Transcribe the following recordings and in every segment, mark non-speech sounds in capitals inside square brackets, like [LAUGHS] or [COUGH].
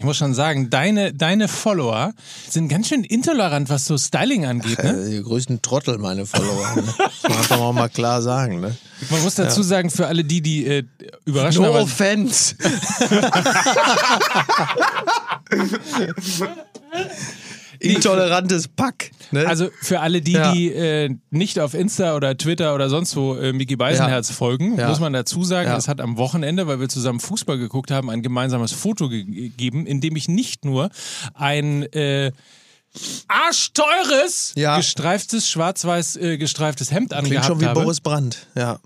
Ich muss schon sagen, deine, deine Follower sind ganz schön intolerant, was so Styling angeht. Ne? Äh, die größten Trottel, meine Follower. Ne? Das kann man auch mal klar sagen. Ne? Man muss dazu sagen, für alle die, die äh, überraschen. No offense. [LAUGHS] [LAUGHS] Intolerantes Pack. Ne? Also für alle die, Ja. die äh, nicht auf Insta oder Twitter oder sonst wo äh, Mickey Beisenherz folgen, Ja. muss man dazu sagen, Ja. es hat am Wochenende, weil wir zusammen Fußball geguckt haben, ein gemeinsames Foto ge gegeben, in dem ich nicht nur ein äh, arschteures, Ja. gestreiftes, schwarz-weiß äh, gestreiftes Hemd Klingt angehabt schon wie habe. Boris Brandt. Ja.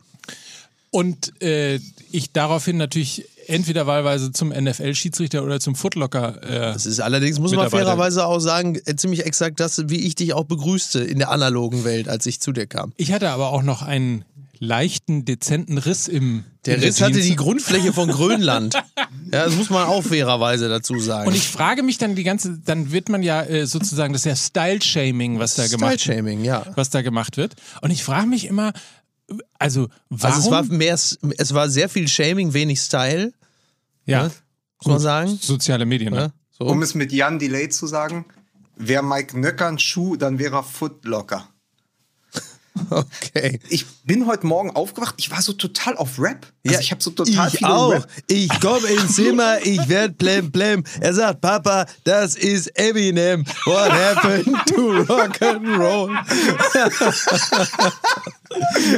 Und äh, ich daraufhin natürlich entweder wahlweise zum NFL-Schiedsrichter oder zum Footlocker. Äh, Das ist allerdings, muss man fairerweise auch sagen, äh, ziemlich exakt das, wie ich dich auch begrüßte in der analogen Welt, als ich zu dir kam. ich hatte aber auch noch einen leichten, dezenten Riss im Der Riss hatte die Grundfläche von Grönland. [LAUGHS] Ja, das muss man auch fairerweise dazu sagen. Und ich frage mich dann die ganze, dann wird man ja äh, sozusagen, das ist ja Style-Shaming, was da gemacht Style-Shaming, ja. was da gemacht wird. Und ich frage mich immer, also warum? Also es war mehr, es war sehr viel Shaming, wenig Style, ja, muss man sagen. soziale Medien. Ja, Ne? so. Um es mit Jan Delay zu sagen, wäre Mike Nöcker ein Schuh, dann wäre er Footlocker. [LAUGHS] Okay. Ich bin heute Morgen aufgewacht, ich war so total auf Rap. Also ich habe so total ich auch. Rap. Ich komme ins Zimmer, ich werd blem blem. Er sagt, Papa, das ist Eminem. What happened to rock and roll? [LAUGHS]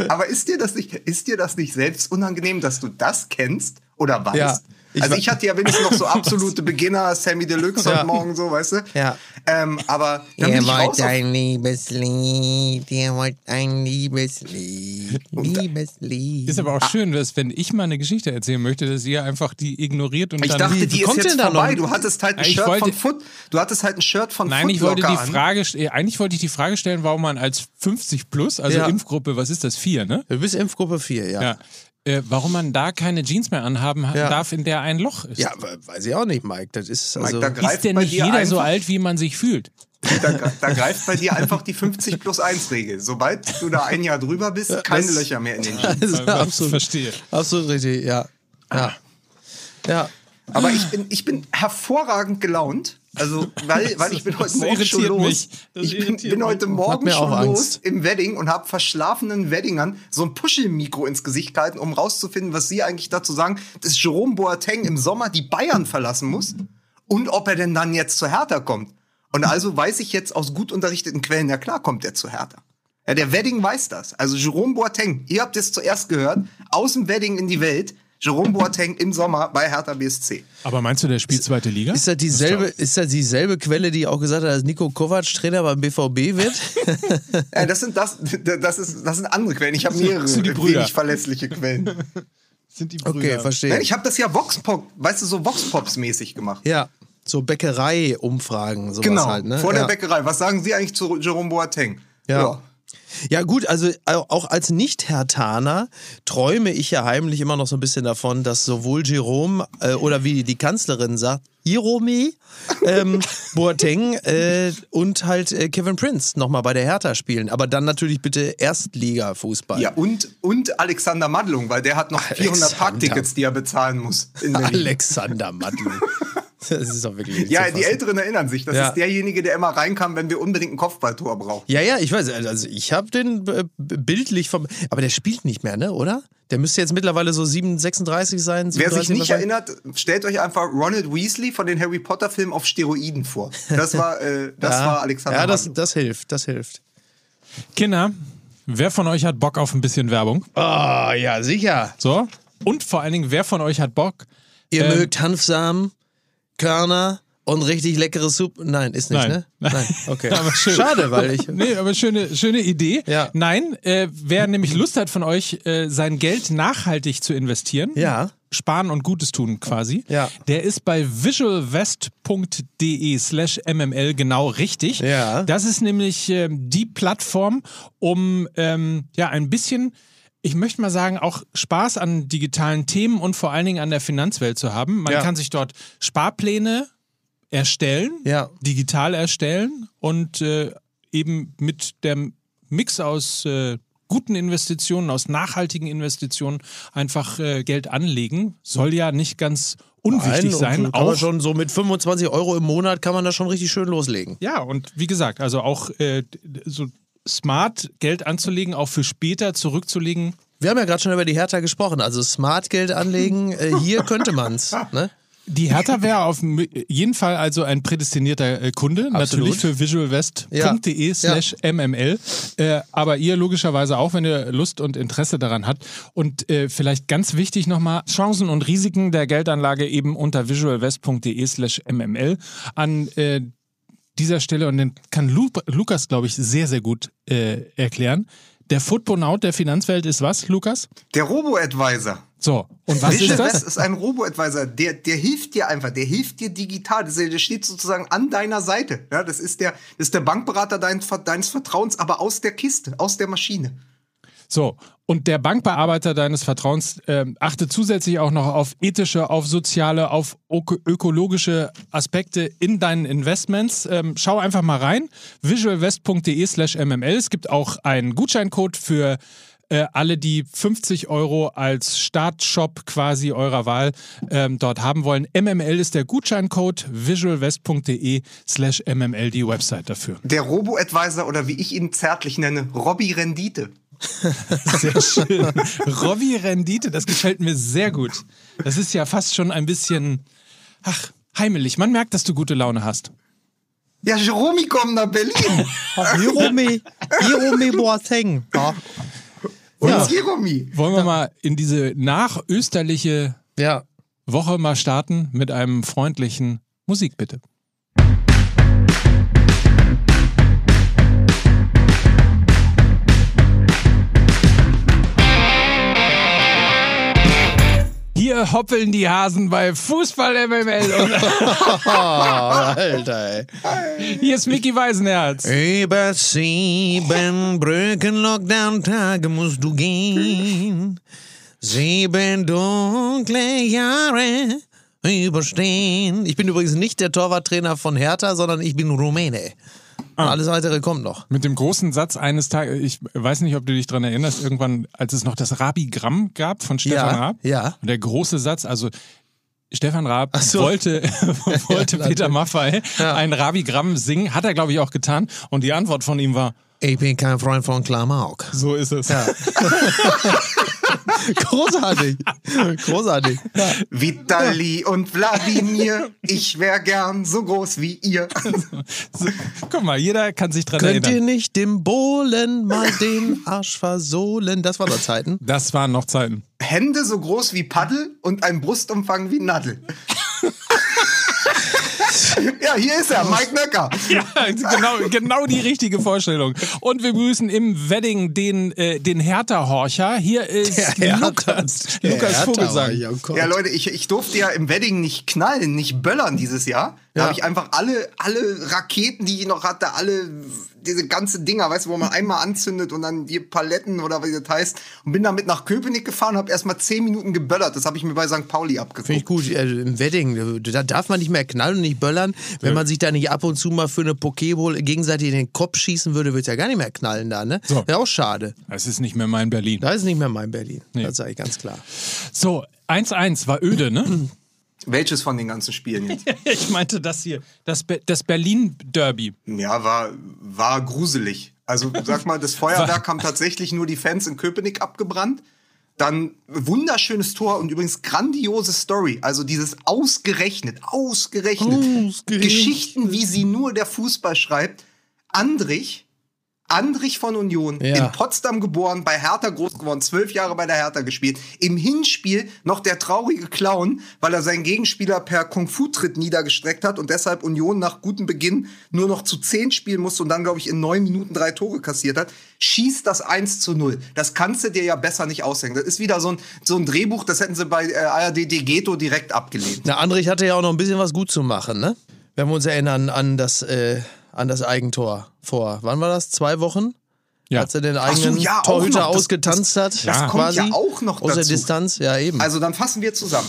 Aber ist dir das nicht, ist dir das nicht selbst unangenehm, dass du das kennst oder weißt? Ja, ich also ich hatte ja wenigstens noch so [LAUGHS] absolute Beginner, Sammy Deluxe Ja. heute Morgen so, weißt du? Ja. Ähm, aber dann bin ich raus wollte auf, ein Liebeslied, er wollte ein Liebeslied, Liebeslied. Ist aber auch schön, dass wenn ich mal eine Geschichte erzählen möchte, dass ihr einfach die ignoriert und ich dann. dachte, Wie die ist jetzt vorbei. Du hattest halt ein Ich Shirt wollte- von Foot, du hattest halt ein Shirt von Nein, ich wollte die an. Frage, äh, eigentlich wollte ich die Frage stellen, warum man als 50 plus, also Ja. Impfgruppe, was ist das, vier, ne? Du bist Impfgruppe 4, ja. Ja. Äh, warum man da keine Jeans mehr anhaben ha- Ja. darf, in der ein Loch ist. Ja, we- weiß ich auch nicht, Mike. Das ist also. da greift Ist denn nicht jeder so alt, wie man sich fühlt? Da, da greift bei dir einfach die 50 plus 1 Regel. Sobald du da ein Jahr drüber bist, keine das- Löcher mehr in den [LAUGHS] das Jeans. ist absolut, Verstehe. absolut richtig, ja. Ja. Ja. Aber ich bin, ich bin hervorragend gelaunt. Also, weil, weil ich bin heute Morgen schon los. Ich bin, bin heute Morgen schon los im Wedding und habe verschlafenen Weddingern so ein Puschelmikro ins Gesicht gehalten, um rauszufinden, was sie eigentlich dazu sagen, dass Jerome Boateng im Sommer die Bayern verlassen muss und ob er denn dann jetzt zu Hertha kommt. Und also weiß ich jetzt aus gut unterrichteten Quellen, ja klar kommt er zu Hertha. Ja, der Wedding weiß das. Also Jerome Boateng, ihr habt es zuerst gehört, aus dem Wedding in die Welt. Jerome Boateng im Sommer bei Hertha BSC. Aber meinst du, der spielt zweite Liga? Ist das, dieselbe, ist das dieselbe Quelle, die auch gesagt hat, dass Nico Kovac Trainer beim BVB wird? [LAUGHS] Ja, das sind das, das ist, das sind andere Quellen. Ich habe mehrere sind die Brüder. wenig verlässliche Quellen. [LAUGHS] Sind die Okay, verstehe. Ja, ich habe das ja Voxpop, weißt du, so Voxpops-mäßig gemacht. Ja, so Bäckerei-Umfragen, sowas Genau, halt, ne? vor ja. der Bäckerei. Was sagen Sie eigentlich zu Jerome Boateng? Ja. Ja gut, also au- auch als Nicht-Hertaner träume ich ja heimlich immer noch so ein bisschen davon, dass sowohl Jerome äh, oder wie die Kanzlerin sagt, Jerome, ähm, [LAUGHS] Boateng äh, und halt äh, Kevin Prince nochmal bei der Hertha spielen. Aber dann natürlich bitte Erstliga-Fußball. Ja, und, und Alexander Madlung, weil der hat noch 400 Alexander. Parktickets, die er bezahlen muss. Alexander Madlu. [LAUGHS] [LAUGHS] Das ist doch wirklich nicht Ja, zu die. Älteren erinnern sich. Das Ja. ist derjenige, der immer reinkam, wenn wir unbedingt ein Kopfballtor brauchen. Ja, ja, ich weiß. Also ich habe den äh, bildlich vom. Aber der spielt nicht mehr, ne? Oder? Der müsste jetzt mittlerweile so 7, 36 sein. Wer sich 37 nicht erinnert, stellt euch einfach Ronald Weasley von den Harry Potter Filmen auf Steroiden vor. Das war, äh, das ja. war Alexander Ja, das, das hilft, das hilft. Kinder, wer von euch hat Bock auf ein bisschen Werbung? Oh, ja, sicher. So? Und vor allen Dingen, wer von euch hat Bock? Ihr Ähm, mögt Hanfsamen, Körner und richtig leckere Suppe. Nein, ist nicht, Nein. ne? Nein, okay. [LAUGHS] Schade, weil ich. Nee, aber schöne, schöne Idee. Ja. Nein, äh, wer nämlich Lust hat von euch, äh, sein Geld nachhaltig zu investieren, Ja. sparen und Gutes tun quasi, Ja. der ist bei visualvest.de slash mml genau richtig. Ja. Das ist nämlich ähm, die Plattform, um ähm, ja ein bisschen ich möchte mal sagen, auch Spaß an digitalen Themen und vor allen Dingen an der Finanzwelt zu haben. Man Ja. kann sich dort Sparpläne erstellen, Ja. digital erstellen und äh, eben mit dem Mix aus äh, guten Investitionen, aus nachhaltigen Investitionen einfach äh, Geld anlegen. Soll ja nicht ganz unwichtig Nein, sein. Kann Auch schon so mit 25 Euro im Monat kann man da schon richtig schön loslegen. Ja, und wie gesagt, also auch äh, so smart Geld anzulegen, auch für später zurückzulegen. Wir haben ja gerade schon über die Hertha gesprochen. Also Smartgeld anlegen, äh, hier könnte man's. Ne? Die Hertha wäre auf jeden Fall also ein prädestinierter äh, Kunde, Absolut. natürlich für visualwest.de Ja. slash mml. Äh, aber ihr logischerweise auch, wenn ihr Lust und Interesse daran habt. Und äh, vielleicht ganz wichtig nochmal, Chancen und Risiken der Geldanlage eben unter visualwest.de slash mml. An äh, dieser Stelle, und den kann Lu Lukas, glaube ich, sehr, sehr gut äh, erklären. Der Footbonaut der Finanzwelt ist was, Lukas? Der Robo-Advisor. So, und was Visual ist das? West ist ein Robo-Advisor, der, der hilft dir einfach, der hilft dir digital. Das, der steht sozusagen an deiner Seite. Ja, das, ist der, das ist der Bankberater dein, deines Vertrauens, aber aus der Kiste, aus der Maschine. So, und der Bankbearbeiter deines Vertrauens ähm, achtet zusätzlich auch noch auf ethische, auf soziale, auf öko ökologische Aspekte in deinen Investments. Ähm, schau einfach mal rein, visualwest.de slash mml. Es gibt auch einen Gutscheincode für äh, alle, die 50 Euro als Startshop quasi eurer Wahl ähm, dort haben wollen. MML ist der Gutscheincode, visualwest.de slash mml die Website dafür. Der Robo-Advisor oder wie ich ihn zärtlich nenne, Robby Rendite. [LAUGHS] Sehr schön. Robby Rendite, das gefällt mir sehr gut. Das ist ja fast schon ein bisschen, ach, heimelig. Man merkt, dass du gute Laune hast. Ja, Jeromy kommt nach Berlin. Jerome, Jerome Boateng. Ja. Und Ja. Jeromy. Wollen wir mal in diese nachösterliche ja. Woche mal starten mit einem freundlichen Musik, bitte. Hoppeln die Hasen bei Fußball MML und [LAUGHS] Oh, Alter, ey. hier ist Mickey Weisenherz. Über sieben Brücken Lockdown-Tage musst du gehen. Sieben dunkle Jahre überstehen. Ich bin übrigens nicht der Torwarttrainer von Hertha, sondern ich bin Rumäne. Alles weitere kommt noch. Mit dem großen Satz eines Tages, ich weiß nicht, ob du dich dran erinnerst, irgendwann, als es noch das Rabigramm gab von Stefan Ja, Raab. ja. Und der große Satz, also Stefan Raab so. wollte, [LAUGHS] [LAUGHS] wollte Ja, Peter. Maffay Ja. ein Rabigramm singen, hat er, glaube ich, auch getan. Und die Antwort von ihm war, Ich bin kein Freund von Klamauk. so ist es. [LAUGHS] [LAUGHS] Großartig. Großartig. Vitali und Wladimir, ich wär gern so groß wie ihr. So, guck mal, jeder kann sich dran Könnt ihr erinnern. nicht dem Bohlen mal den Arsch versohlen? Das war doch Zeiten. Das waren noch Zeiten. Hände so groß wie Paddel und ein Brustumfang wie Nadel. Ja, hier ist er, Mike Nöcker. [LAUGHS] Ja, genau, genau die richtige Vorstellung. Und wir begrüßen im Wedding den, äh, den Hertha-Horcher. Hier ist Lukas, Lukas Vogelsang. Oh. Ja, Leute, ich, ich durfte ja im Wedding nicht knallen, nicht böllern dieses Jahr. Da Ja. habe ich einfach alle, alle Raketen, die ich noch hatte, alle diese ganze Dinger, weißt du, wo man [LAUGHS] einmal anzündet und dann die Paletten oder wie das heißt. Und bin damit nach Köpenick gefahren, habe erstmal zehn Minuten geböllert. Das habe ich mir bei St. Pauli abgeguckt. Finde ich gut. Äh, Im Wedding, da darf man nicht mehr knallen und nicht böllern. Wenn man sich da nicht ab und zu mal für eine Pokéball gegenseitig in den Kopf schießen würde, würde es ja gar nicht mehr knallen da, ne? So. Wäre auch schade. Es ist nicht mehr mein Berlin. Da ist nicht mehr mein Berlin. Nee. Das sage ich ganz klar. So, 1-1 war öde, ne? [CLEARS THROAT] Welches von den ganzen Spielen jetzt? [LAUGHS] Ich meinte das hier, das, Be das Berlin-Derby. Ja, war, war gruselig. Also sag mal, das Feuerwerk [LAUGHS] haben tatsächlich nur die Fans in Köpenick abgebrannt. Dann wunderschönes Tor und übrigens grandiose Story. Also dieses ausgerechnet, ausgerechnet, Ausgerechnet. Geschichten, wie sie nur der Fußball schreibt. Andrich, Andrich von Union, Ja. in Potsdam geboren, bei Hertha groß geworden, zwölf Jahre bei der Hertha gespielt. Im Hinspiel noch der traurige Clown, weil er seinen Gegenspieler per Kung-Fu-Tritt niedergestreckt hat und deshalb Union nach gutem Beginn nur noch zu zehn spielen musste und dann, glaube ich, in neun Minuten drei Tore kassiert hat. Schießt das 1 zu 0. Das kannst du dir ja besser nicht ausdenken. Das ist wieder so ein, so ein Drehbuch, das hätten sie bei äh, ARD Degeto direkt abgelehnt. Na, Andrich hatte ja auch noch ein bisschen was gut zu machen, ne? Wenn wir uns erinnern an das, äh, an das Eigentor vor, wann war das? Zwei Wochen? Ja. Als er den so, eigenen ja, auch Torhüter noch. Das- ausgetanzt hat. das kommt quasi. ja auch noch Aus der dazu. Distanz, ja eben. Also dann fassen wir zusammen.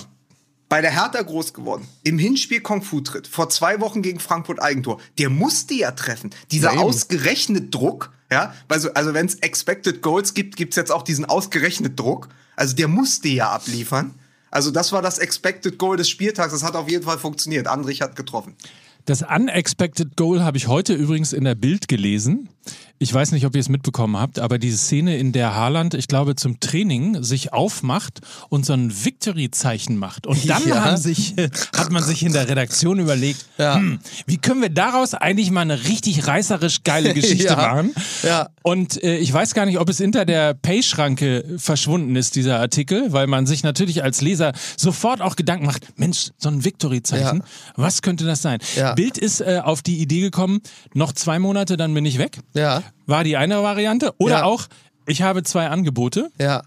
Bei der Hertha groß geworden. Im Hinspiel Kung Fu tritt. Vor zwei Wochen gegen Frankfurt Eigentor. Der musste ja treffen. Dieser Ja, ausgerechnet Druck, ja, also, also wenn es Expected Goals gibt, gibt's jetzt auch diesen ausgerechnet Druck. Also der musste ja abliefern. Also das war das Expected Goal des Spieltags. Das hat auf jeden Fall funktioniert. Andrich hat getroffen. Das Unexpected Goal habe ich heute übrigens in der Bild gelesen. Ich weiß nicht, ob ihr es mitbekommen habt, aber diese Szene, in der Haaland, ich glaube, zum Training sich aufmacht und so ein Victory-Zeichen macht. Und dann Ja. haben sich, [LAUGHS] hat man sich in der Redaktion überlegt, Ja. hm, wie können wir daraus eigentlich mal eine richtig reißerisch geile [LAUGHS] Geschichte Ja. machen? Ja. Und äh, ich weiß gar nicht, ob es hinter der Pay-Schranke verschwunden ist, dieser Artikel, weil man sich natürlich als Leser sofort auch Gedanken macht, Mensch, so ein Victory-Zeichen, was könnte das sein? Bild ist äh, auf die Idee gekommen, noch zwei Monate, dann bin ich weg. Ja, War die eine Variante. Oder Ja. auch, ich habe zwei Angebote. ja.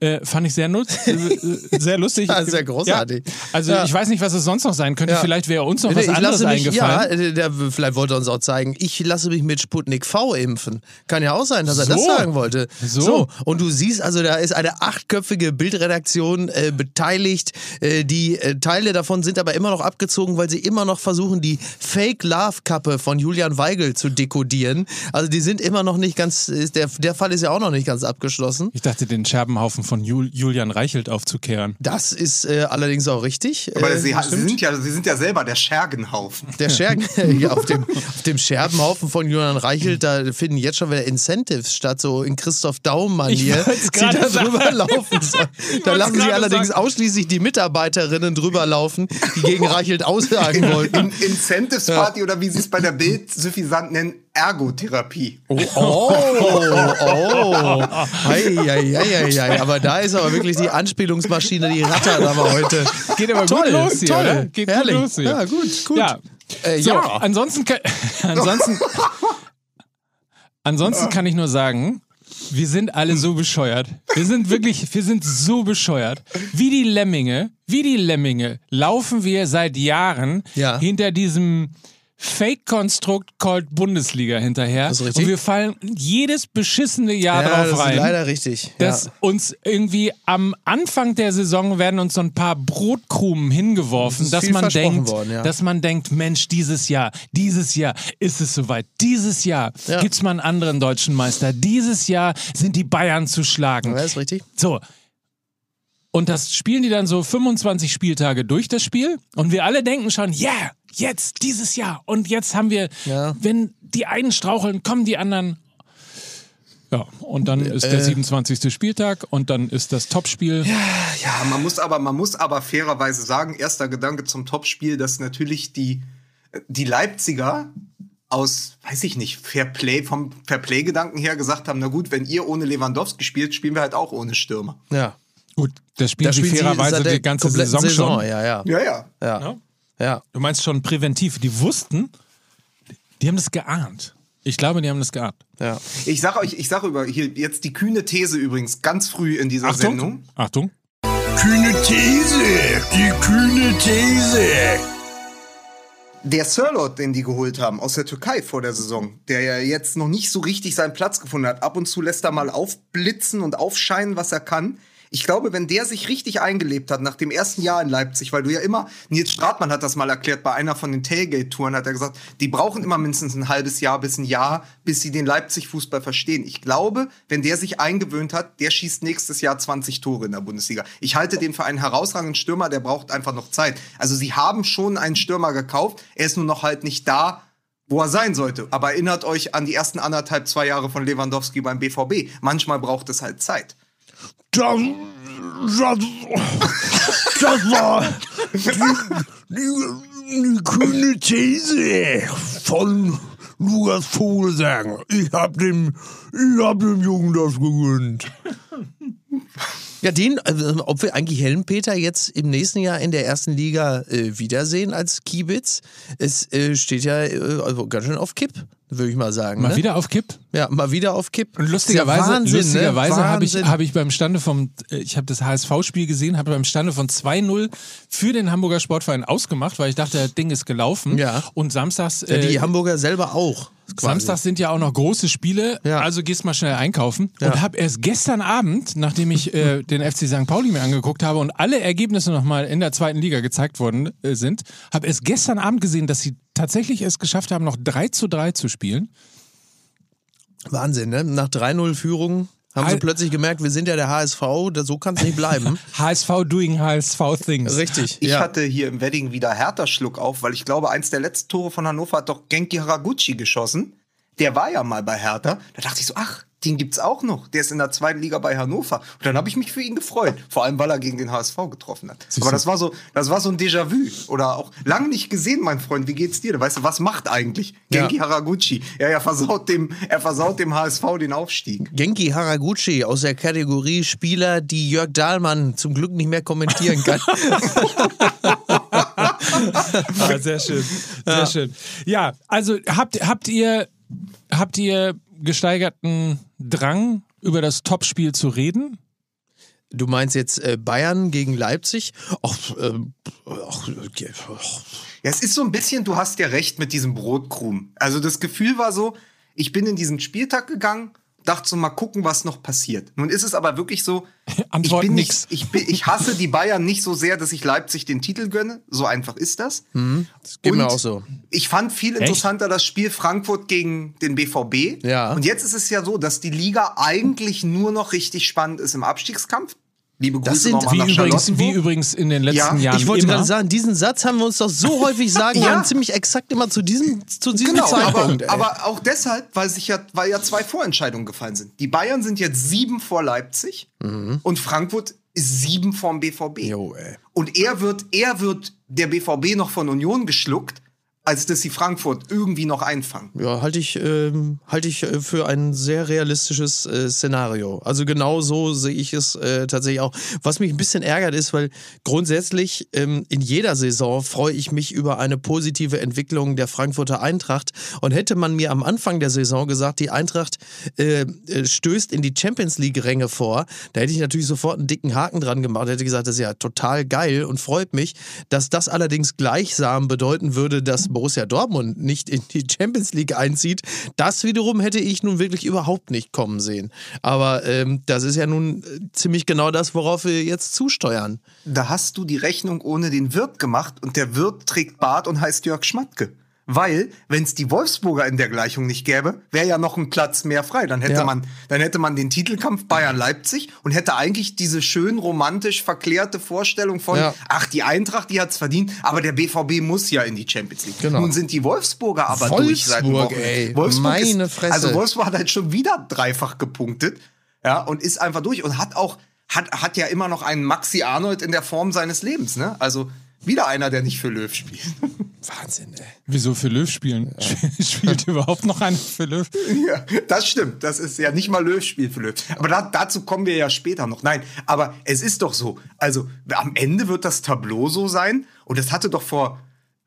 Äh, fand ich sehr, nutz, äh, äh, sehr lustig. [LAUGHS] Ja, sehr großartig. Ja. Also Ja. ich weiß nicht, was es sonst noch sein könnte. Ja. Vielleicht wäre uns noch was ich anderes lasse mich, eingefallen. Ja, äh, der, vielleicht wollte er uns auch zeigen, ich lasse mich mit Sputnik V impfen. Kann ja auch sein, dass er das So. sagen wollte. So. Und du siehst, also da ist eine achtköpfige Bildredaktion äh, beteiligt. Die Teile davon sind aber immer noch abgezogen, weil sie immer noch versuchen, die Fake-Love-Kappe von Julian Weigel zu dekodieren. Also die sind immer noch nicht ganz, der, der Fall ist ja auch noch nicht ganz abgeschlossen. Ich dachte, den Scherbenhaufen von Jul Julian Reichelt aufzukehren. Das ist äh, allerdings auch richtig. Aber äh, sie, sie, sind ja, sie sind ja selber der Schergenhaufen. Der Schergen, [LAUGHS] ja, auf, dem, auf dem Scherbenhaufen von Julian Reichelt, da finden jetzt schon wieder Incentives statt, so in Christoph Daum-Manier, [LAUGHS] die da drüber laufen sollen. Da lassen sie allerdings sagen. ausschließlich die Mitarbeiterinnen drüber laufen, die gegen Reichelt aussagen [LAUGHS] wollten. In Incentives Party oder wie sie es bei der Bild suffisant nennen, Ergotherapie. Oh, [LAUGHS] oh, hei, hei, hei, hei, hei. Aber da ist aber wirklich die Anspielungsmaschine, die rattert aber heute. Geht aber toll, gut los hier, toll, oder? Geht herrlich. gut los hier. Ja, gut, gut. Ja. Äh, so, ja. ansonsten, kann, [LAUGHS] ansonsten, [LAUGHS] ansonsten kann ich nur sagen, wir sind alle so bescheuert. Wir sind wirklich, wir sind so bescheuert. Wie die Lemminge, wie die Lemminge laufen wir seit Jahren Ja. hinter diesem Fake-Konstrukt called Bundesliga hinterher. Das ist richtig. Und wir fallen jedes beschissene Jahr Ja, drauf das rein. ist leider richtig. dass ja. uns irgendwie am Anfang der Saison werden uns so ein paar Brotkrumen hingeworfen, Das dass man denkt, worden, ja. dass man denkt, Mensch, dieses Jahr, dieses Jahr ist es soweit, dieses Jahr Ja. gibt's mal einen anderen deutschen Meister, dieses Jahr sind die Bayern zu schlagen. Ja, ist richtig. So. Und das spielen die dann so 25 Spieltage durch das Spiel und wir alle denken schon, yeah, jetzt, dieses Jahr und jetzt haben wir, Ja. wenn die einen straucheln, kommen die anderen. Ja, und dann ist der Äh. 27. Spieltag und dann ist das Topspiel. Ja, man muss aber, man muss aber fairerweise sagen, erster Gedanke zum Topspiel, dass natürlich die, die Leipziger aus, weiß ich nicht, Fairplay, vom Fairplay-Gedanken her gesagt haben, na gut, wenn ihr ohne Lewandowski spielt, spielen wir halt auch ohne Stürmer. Ja. Gut, das spielen Da sie spielen sie fairerweise die ganze Saison, Saison. schon. Ja, ja. Ja, ja. Ja. Ja. Ja. Du meinst schon präventiv. Die wussten, die haben das geahnt. Ich glaube, die haben das geahnt. ja. Ich sag euch, ich sag über hier jetzt die kühne These übrigens ganz früh in dieser Achtung, Sendung. Achtung. Kühne These, die kühne These. Der Sirlot, den die geholt haben aus der Türkei vor der Saison, der ja jetzt noch nicht so richtig seinen Platz gefunden hat. Ab und zu lässt er mal aufblitzen und aufscheinen, was er kann. Ich glaube, wenn der sich richtig eingelebt hat nach dem ersten Jahr in Leipzig, weil du ja immer, Nils Stratmann hat das mal erklärt, bei einer von den Tailgate-Touren hat er gesagt, die brauchen immer mindestens ein halbes Jahr bis ein Jahr, bis sie den Leipzig-Fußball verstehen. Ich glaube, wenn der sich eingewöhnt hat, der schießt nächstes Jahr 20 Tore in der Bundesliga. Ich halte den für einen herausragenden Stürmer, der braucht einfach noch Zeit. Also sie haben schon einen Stürmer gekauft, er ist nur noch halt nicht da, wo er sein sollte. Aber erinnert euch an die ersten anderthalb, zwei Jahre von Lewandowski beim BVB. Manchmal braucht es halt Zeit. Das, das, das war die, die, die kühne These von Lukas Vogelsang. Ich hab dem, ich hab dem Jungen das gegönnt. Ja, den, also, ob wir eigentlich Helmpeter jetzt im nächsten Jahr in der ersten Liga äh, wiedersehen als Kiebitz, es äh, steht ja äh, also ganz schön auf Kipp, würde ich mal sagen. Mal ne? wieder auf Kipp. Ja, mal wieder auf Kipp. Und lustigerweise, ja Wahnsinn, lustigerweise ne? habe ich, hab ich beim Stande vom, äh, ich habe das HSV-Spiel gesehen, habe beim Stande von 2-0 für den Hamburger Sportverein ausgemacht, weil ich dachte, das Ding ist gelaufen. Ja. Und samstags, ja, die äh, Hamburger selber auch. Quasi. Samstags sind ja auch noch große Spiele, Ja. also gehst mal schnell einkaufen. Ja. Und habe erst gestern Abend, nachdem ich äh, [LAUGHS] den FC St. Pauli mir angeguckt habe und alle Ergebnisse nochmal in der zweiten Liga gezeigt worden äh, sind, habe erst gestern Abend gesehen, dass sie tatsächlich es geschafft haben, noch 3 zu 3 zu spielen. Wahnsinn, ne? Nach 3-0 Führung Haben sie plötzlich gemerkt, wir sind ja der HSV, da- so kann es nicht bleiben. [LAUGHS] HSV doing HSV things. Richtig. Ich ja. hatte hier im Wedding wieder Hertha Schluck auf, weil ich glaube, eins der letzten Tore von Hannover hat doch Genki Haraguchi geschossen. Der war ja mal bei Hertha. Da dachte ich so, ach, den gibt's auch noch. Der ist in der zweiten Liga bei Hannover. Und dann habe ich mich für ihn gefreut. Vor allem, weil er gegen den HSV getroffen hat. Aber das war so, das war so ein Déjà-vu. Oder auch lange nicht gesehen, mein Freund. Wie geht's dir? Weißt du, was macht eigentlich Ja. Genki Haraguchi? Ja, er versaut dem, er versaut dem HSV den Aufstieg. Genki Haraguchi aus der Kategorie Spieler, die Jörg Dahlmann zum Glück nicht mehr kommentieren kann. Ah, sehr schön. Sehr schön. Ja, also habt, habt ihr habt ihr gesteigerten Drang, über das Topspiel zu reden? Du meinst jetzt äh, Bayern gegen Leipzig? Ach, ähm, ach, okay, ach, Ja, es ist so ein bisschen, du hast ja recht mit diesem Brotkrumen. Also das Gefühl war so, ich bin in diesen Spieltag gegangen, dachte so mal gucken, was noch passiert. Nun ist es aber wirklich so, [LAUGHS] ich bin nicht, ich, bin, ich hasse die Bayern nicht so sehr, dass ich Leipzig den Titel gönne. So einfach ist das. das geht mir auch so. Ich fand viel interessanter das Spiel Frankfurt gegen den BVB. Ja. Und jetzt ist es ja so, dass die Liga eigentlich nur noch richtig spannend ist im Abstiegskampf. Liebe Grüße Das sind- nochmal Wie übrigens, wie übrigens in den letzten Ja, Jahren Ich wollte gerade sagen, diesen Satz haben wir uns doch so häufig sagen [LAUGHS] Ja. ziemlich exakt immer zu diesem, zu diesem Genau, aber, Zeitpunkt. ey. aber auch deshalb, weil sich ja, weil ja zwei Vorentscheidungen gefallen sind. Die Bayern sind jetzt sieben vor Leipzig und Frankfurt ist sieben vorm BVB. Jo, ey. Und er wird, er wird der BVB noch von Union geschluckt, als dass sie Frankfurt irgendwie noch einfangen. Ja, halte ich, ähm, halte ich äh, für ein sehr realistisches äh, Szenario. Also genau so sehe ich es äh, tatsächlich auch. Was mich ein bisschen ärgert ist, weil grundsätzlich ähm, in jeder Saison freue ich mich über eine positive Entwicklung der Frankfurter Eintracht. Und hätte man mir am Anfang der Saison gesagt, die Eintracht äh, äh, stößt in die Champions League-Ränge vor, da hätte ich natürlich sofort einen dicken Haken dran gemacht. Hätte gesagt, das ist ja total geil und freut mich. Dass das allerdings gleichsam bedeuten würde, dass Borussia Dortmund nicht in die Champions League einzieht, das wiederum hätte ich nun wirklich überhaupt nicht kommen sehen. Aber ähm, das ist ja nun äh, ziemlich genau das, worauf wir jetzt zusteuern. Da hast du die Rechnung ohne den Wirt gemacht und der Wirt trägt Bart und heißt Jörg Schmatke. Weil, wenn es die Wolfsburger in der Gleichung nicht gäbe, wäre ja noch ein Platz mehr frei. Dann hätte, Ja. man, dann hätte man den Titelkampf Bayern-Leipzig und hätte eigentlich diese schön romantisch verklärte Vorstellung von, Ja. ach, die Eintracht, die hat's verdient, aber der BVB muss ja in die Champions League. Genau. Nun sind die Wolfsburger aber durch seit Wolfsburg, Wochen. ey. Wolfsburg Meine ist, Fresse. Also Wolfsburg hat halt schon wieder dreifach gepunktet. Ja, und ist einfach durch und hat auch, hat, hat ja immer noch einen Maxi Arnold in der Form seines Lebens, ne? Also wieder einer, der nicht für Löw spielt. [LAUGHS] Wahnsinn, ey. Wieso für Löw spielen? [LAUGHS] Spielt überhaupt noch einer für Löw? ja, das stimmt. Das ist ja nicht mal Löw spielt für Löw. Aber da, dazu kommen wir ja später noch. Nein, aber es ist doch so. Also am Ende wird das Tableau so sein. Und das hatte doch vor,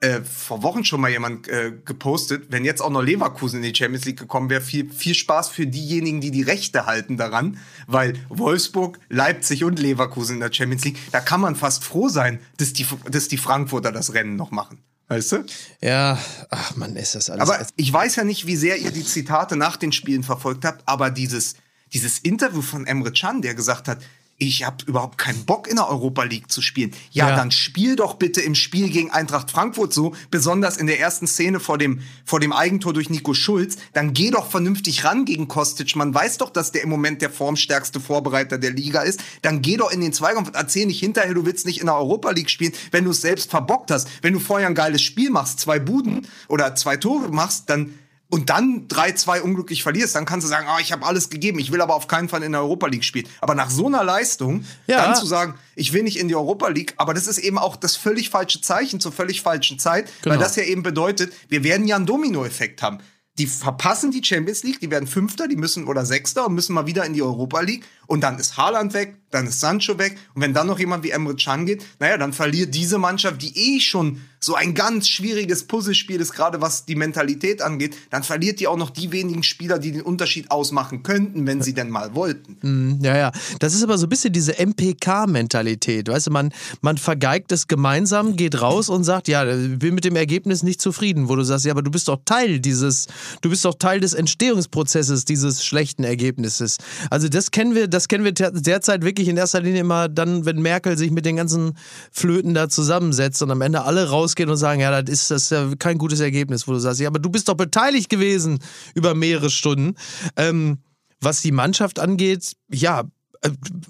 äh, vor Wochen schon mal jemand äh, gepostet. Wenn jetzt auch noch Leverkusen in die Champions League gekommen wäre, viel, viel Spaß für diejenigen, die die Rechte halten daran. Weil Wolfsburg, Leipzig und Leverkusen in der Champions League, da kann man fast froh sein, dass die, dass die Frankfurter das Rennen noch machen. Weißt du? Ja, ach man, ist das alles. Aber ich weiß ja nicht, wie sehr ihr die Zitate nach den Spielen verfolgt habt, aber dieses, dieses Interview von Emre Can, der gesagt hat, ich habe überhaupt keinen Bock in der Europa League zu spielen. Ja, Ja. dann spiel doch bitte im Spiel gegen Eintracht Frankfurt so, besonders in der ersten Szene vor dem, vor dem Eigentor durch Nico Schulz. Dann geh doch vernünftig ran gegen Kostic. Man weiß doch, dass der im Moment der formstärkste Vorbereiter der Liga ist. Dann geh doch in den Zweikampf und erzähl nicht hinterher, du willst nicht in der Europa League spielen, wenn du es selbst verbockt hast. Wenn du vorher ein geiles Spiel machst, zwei Buden oder zwei Tore machst, dann und dann 3-2 unglücklich verlierst, dann kannst du sagen, ah, ich habe alles gegeben, ich will aber auf keinen Fall in der Europa League spielen. Aber nach so einer Leistung, Ja. dann zu sagen, ich will nicht in die Europa League, aber das ist eben auch das völlig falsche Zeichen zur völlig falschen Zeit, Genau. weil das ja eben bedeutet, wir werden ja einen Dominoeffekt haben. Die verpassen die Champions League, die werden Fünfter, die müssen oder Sechster und müssen mal wieder in die Europa League. Und dann ist Haaland weg, dann ist Sancho weg. Und wenn dann noch jemand wie Emre Can geht, naja, dann verliert diese Mannschaft, die eh schon so ein ganz schwieriges Puzzlespiel ist, gerade was die Mentalität angeht, dann verliert die auch noch die wenigen Spieler, die den Unterschied ausmachen könnten, wenn sie denn mal wollten. [LAUGHS] Ja, ja. Das ist aber so ein bisschen diese MPK-Mentalität. Weißt du, man, man vergeigt es gemeinsam, geht raus und sagt, ja, bin mit dem Ergebnis nicht zufrieden, wo du sagst, ja, aber du bist doch Teil dieses, du bist doch Teil des Entstehungsprozesses dieses schlechten Ergebnisses. Also das kennen wir, das kennen wir derzeit wirklich in erster Linie immer dann, wenn Merkel sich mit den ganzen Flöten da zusammensetzt und am Ende alle rausgehen und sagen, ja, das ist, das ist ja kein gutes Ergebnis, wo du sagst, ja, aber du bist doch beteiligt gewesen über mehrere Stunden. Ähm, was die Mannschaft angeht, ja,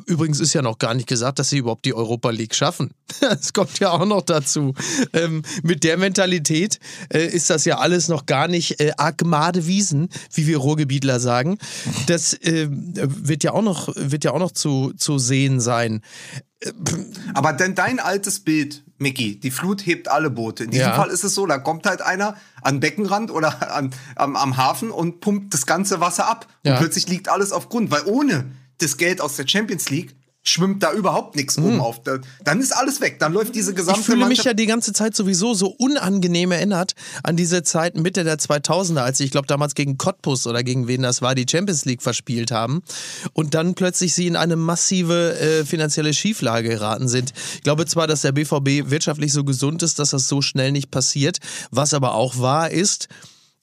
Übrigens ist ja noch gar nicht gesagt, dass sie überhaupt die Europa League schaffen. [LAUGHS] Das kommt ja auch noch dazu. Ähm, mit der Mentalität äh, ist das ja alles noch gar nicht äh, Agmade Wiesen, wie wir Ruhrgebietler sagen. Das äh, wird ja auch noch, wird ja auch noch zu, zu sehen sein. Aber denn dein altes Bild, Mickey, die Flut hebt alle Boote. In diesem Ja. Fall ist es so, da kommt halt einer an Beckenrand oder an, am, am Hafen und pumpt das ganze Wasser ab. Ja. Und plötzlich liegt alles auf Grund, weil ohne das Geld aus der Champions League schwimmt da überhaupt nichts oben auf. Da, dann ist alles weg. Dann läuft diese gesamte Mhm. Ich fühle mich Mannschaft ja die ganze Zeit sowieso so unangenehm erinnert an diese Zeit Mitte der 2000er, als sie, ich glaube, damals gegen Cottbus oder gegen wen das war, die Champions League verspielt haben und dann plötzlich sie in eine massive äh, finanzielle Schieflage geraten sind. Ich glaube zwar, dass der BVB wirtschaftlich so gesund ist, dass das so schnell nicht passiert. Was aber auch wahr ist,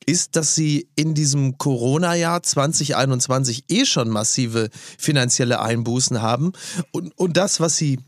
ist, dass sie in diesem Corona-Jahr 2021 eh schon massive finanzielle Einbußen haben. Und, und das, was sie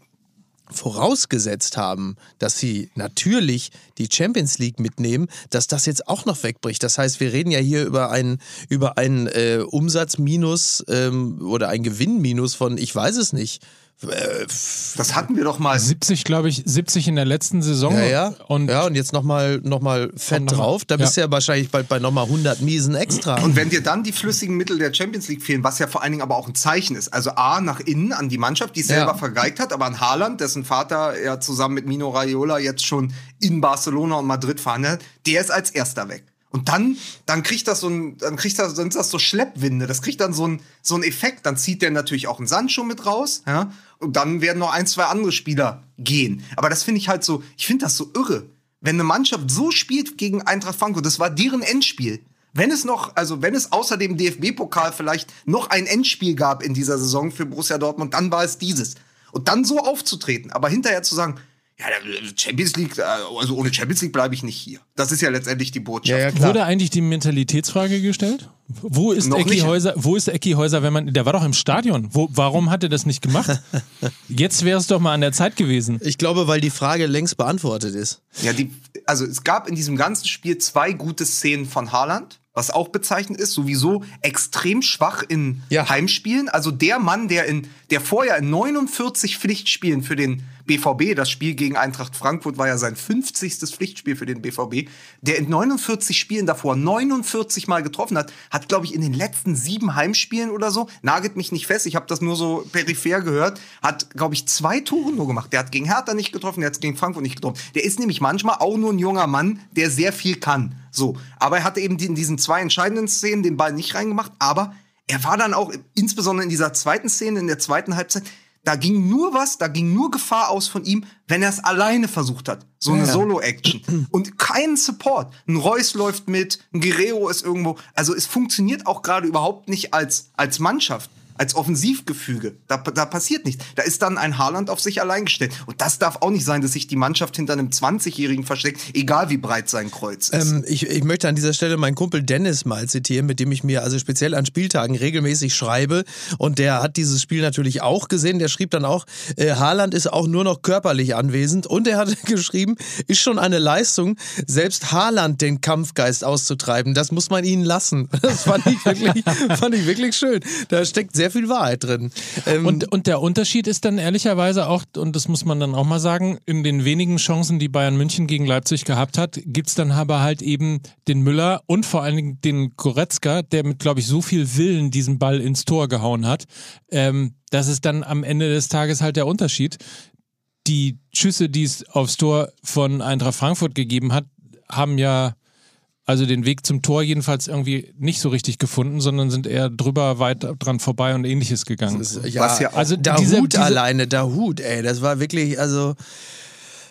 vorausgesetzt haben, dass sie natürlich die Champions League mitnehmen, dass das jetzt auch noch wegbricht. Das heißt, wir reden ja hier über einen über einen äh, Umsatzminus ähm, oder ein Gewinnminus von, ich weiß es nicht. Das hatten wir doch mal. 70, glaube ich, 70 in der letzten Saison. ja, ja. Und ja, und jetzt nochmal noch mal fett noch mal- drauf. Da bist du ja. ja wahrscheinlich bald bei nochmal 100 Miesen extra. Und wenn dir dann die flüssigen Mittel der Champions League fehlen, was ja vor allen Dingen aber auch ein Zeichen ist, also A, nach innen an die Mannschaft, die es Ja. selber vergeigt hat, aber an Haaland, dessen Vater ja zusammen mit Mino Raiola jetzt schon in Barcelona und Madrid verhandelt, hat, der ist als erster weg. Und dann, dann kriegt das so ein, dann kriegt das, dann ist das so Schleppwinde. Das kriegt dann so ein, so ein Effekt. Dann zieht der natürlich auch einen Sancho mit raus, ja. Und dann werden noch ein, zwei andere Spieler gehen. Aber das finde ich halt so, ich finde das so irre. Wenn eine Mannschaft so spielt gegen Eintracht Frankfurt, das war deren Endspiel. Wenn es noch, also wenn es außer dem DFB-Pokal vielleicht noch ein Endspiel gab in dieser Saison für Borussia Dortmund, dann war es dieses. Und dann so aufzutreten, aber hinterher zu sagen, ja, der Champions League, äh, also ohne Champions League bleibe ich nicht hier. Das ist ja letztendlich die Botschaft. Wurde eigentlich die Mentalitätsfrage gestellt? Wo ist Ecki. Häuser, wo ist Ecki Häuser, wenn man, der war doch im Stadion. Wo, warum hat er das nicht gemacht? [LAUGHS] Jetzt wäre es doch mal an der Zeit gewesen. Ich glaube, weil die Frage längst beantwortet ist. Ja, die, also es gab in diesem ganzen Spiel zwei gute Szenen von Haaland, was auch bezeichnend ist, sowieso extrem schwach in Ja. Heimspielen. Also der Mann, der in, der vorher in 49 Pflichtspielen für den BVB, das Spiel gegen Eintracht Frankfurt war ja sein 50. Pflichtspiel für den BVB, der in 49 Spielen davor 49 Mal getroffen hat, hat, glaube ich, in den letzten sieben Heimspielen oder so, nagelt mich nicht fest, ich habe das nur so peripher gehört, hat, glaube ich, zwei Tore nur gemacht. Der hat gegen Hertha nicht getroffen, der hat gegen Frankfurt nicht getroffen. Der ist nämlich manchmal auch nur ein junger Mann, der sehr viel kann. So, aber er hatte eben in diesen zwei entscheidenden Szenen den Ball nicht reingemacht, aber er war dann auch, insbesondere in dieser zweiten Szene, in der zweiten Halbzeit, da ging nur was, da ging nur Gefahr aus von ihm, wenn er es alleine versucht hat. So eine Solo-Action. Und keinen Support. Ein Reus läuft mit, ein Guerrero ist irgendwo. Also es funktioniert auch gerade überhaupt nicht als, als Mannschaft. Als Offensivgefüge. Da, da passiert nichts. Da ist dann ein Haaland auf sich allein gestellt. Und das darf auch nicht sein, dass sich die Mannschaft hinter einem 20-Jährigen versteckt, egal wie breit sein Kreuz ist. Ähm, ich, ich möchte an dieser Stelle meinen Kumpel Dennis mal zitieren, mit dem ich mir also speziell an Spieltagen regelmäßig schreibe. Und der hat dieses Spiel natürlich auch gesehen. Der schrieb dann auch, äh, Haaland ist auch nur noch körperlich anwesend. Und er hat [LAUGHS] geschrieben, ist schon eine Leistung, selbst Haaland den Kampfgeist auszutreiben. Das muss man ihnen lassen. [LAUGHS] Das fand ich wirklich, [LAUGHS] fand ich wirklich schön. Da steckt sehr viel Wahrheit drin. Ähm, Und, und der Unterschied ist dann ehrlicherweise auch, und das muss man dann auch mal sagen, in den wenigen Chancen, die Bayern München gegen Leipzig gehabt hat, gibt's dann aber halt eben den Müller und vor allen Dingen den Goretzka, der mit, glaube ich, so viel Willen diesen Ball ins Tor gehauen hat. Ähm, das ist dann am Ende des Tages halt der Unterschied. Die Schüsse, die es aufs Tor von Eintracht Frankfurt gegeben hat, haben ja also den Weg zum Tor jedenfalls irgendwie nicht so richtig gefunden, sondern sind eher drüber weit dran vorbei und ähnliches gegangen. ja, Was ja auch- also der diese- Hut diese- alleine, der Hut, ey, das war wirklich, also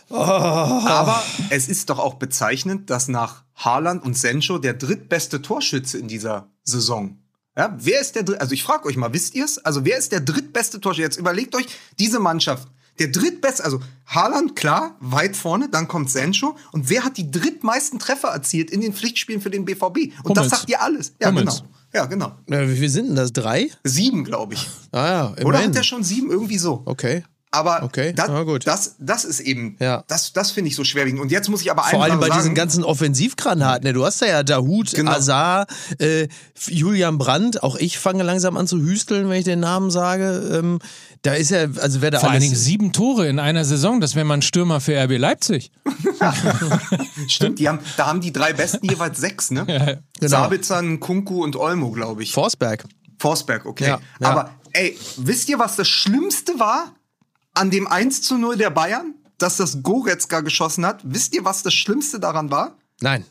Aber es ist doch auch bezeichnend, dass nach Haaland und Sancho der drittbeste Torschütze in dieser Saison. Ja, wer ist der dritt? Also ich frage euch mal, wisst ihr es? Also wer ist der drittbeste Torschütze? Jetzt überlegt euch diese Mannschaft. Der drittbeste, also Haaland, klar, weit vorne, dann kommt Sancho. Und wer hat die drittmeisten Treffer erzielt in den Pflichtspielen für den BVB? Und das Hummels. sagt ihr alles. Ja, Hummels. genau. Ja, genau. äh, wie viel sind denn das? Drei? Sieben, glaube ich. Ah ja, Oder hat er schon sieben? Irgendwie so. Okay. Aber Okay, das, gut. das, das ist eben, Ja. das, das finde ich so schwerwiegend. Und jetzt muss ich aber Vor eine allem bei Sache diesen sagen, ganzen Offensivgranaten. Ne? Du hast da ja Dahut, Genau. Azar, äh, Julian Brandt. Auch ich fange langsam an zu hüsteln, wenn ich den Namen sage. Ähm, da ist ja, also wer da Vor allen. Dingen sieben Tore in einer Saison, das wäre mal ein Stürmer für RB Leipzig. [LAUGHS] Stimmt, die haben, da haben die drei Besten jeweils sechs, ne? [LAUGHS] Genau. Sabitzer, Kunku und Olmo, glaube ich. Forsberg. Forsberg, okay. Ja, ja. Aber ey, wisst ihr, was das Schlimmste war an dem 1 zu 0 der Bayern? Dass das Goretzka geschossen hat. Wisst ihr, was das Schlimmste daran war? Nein.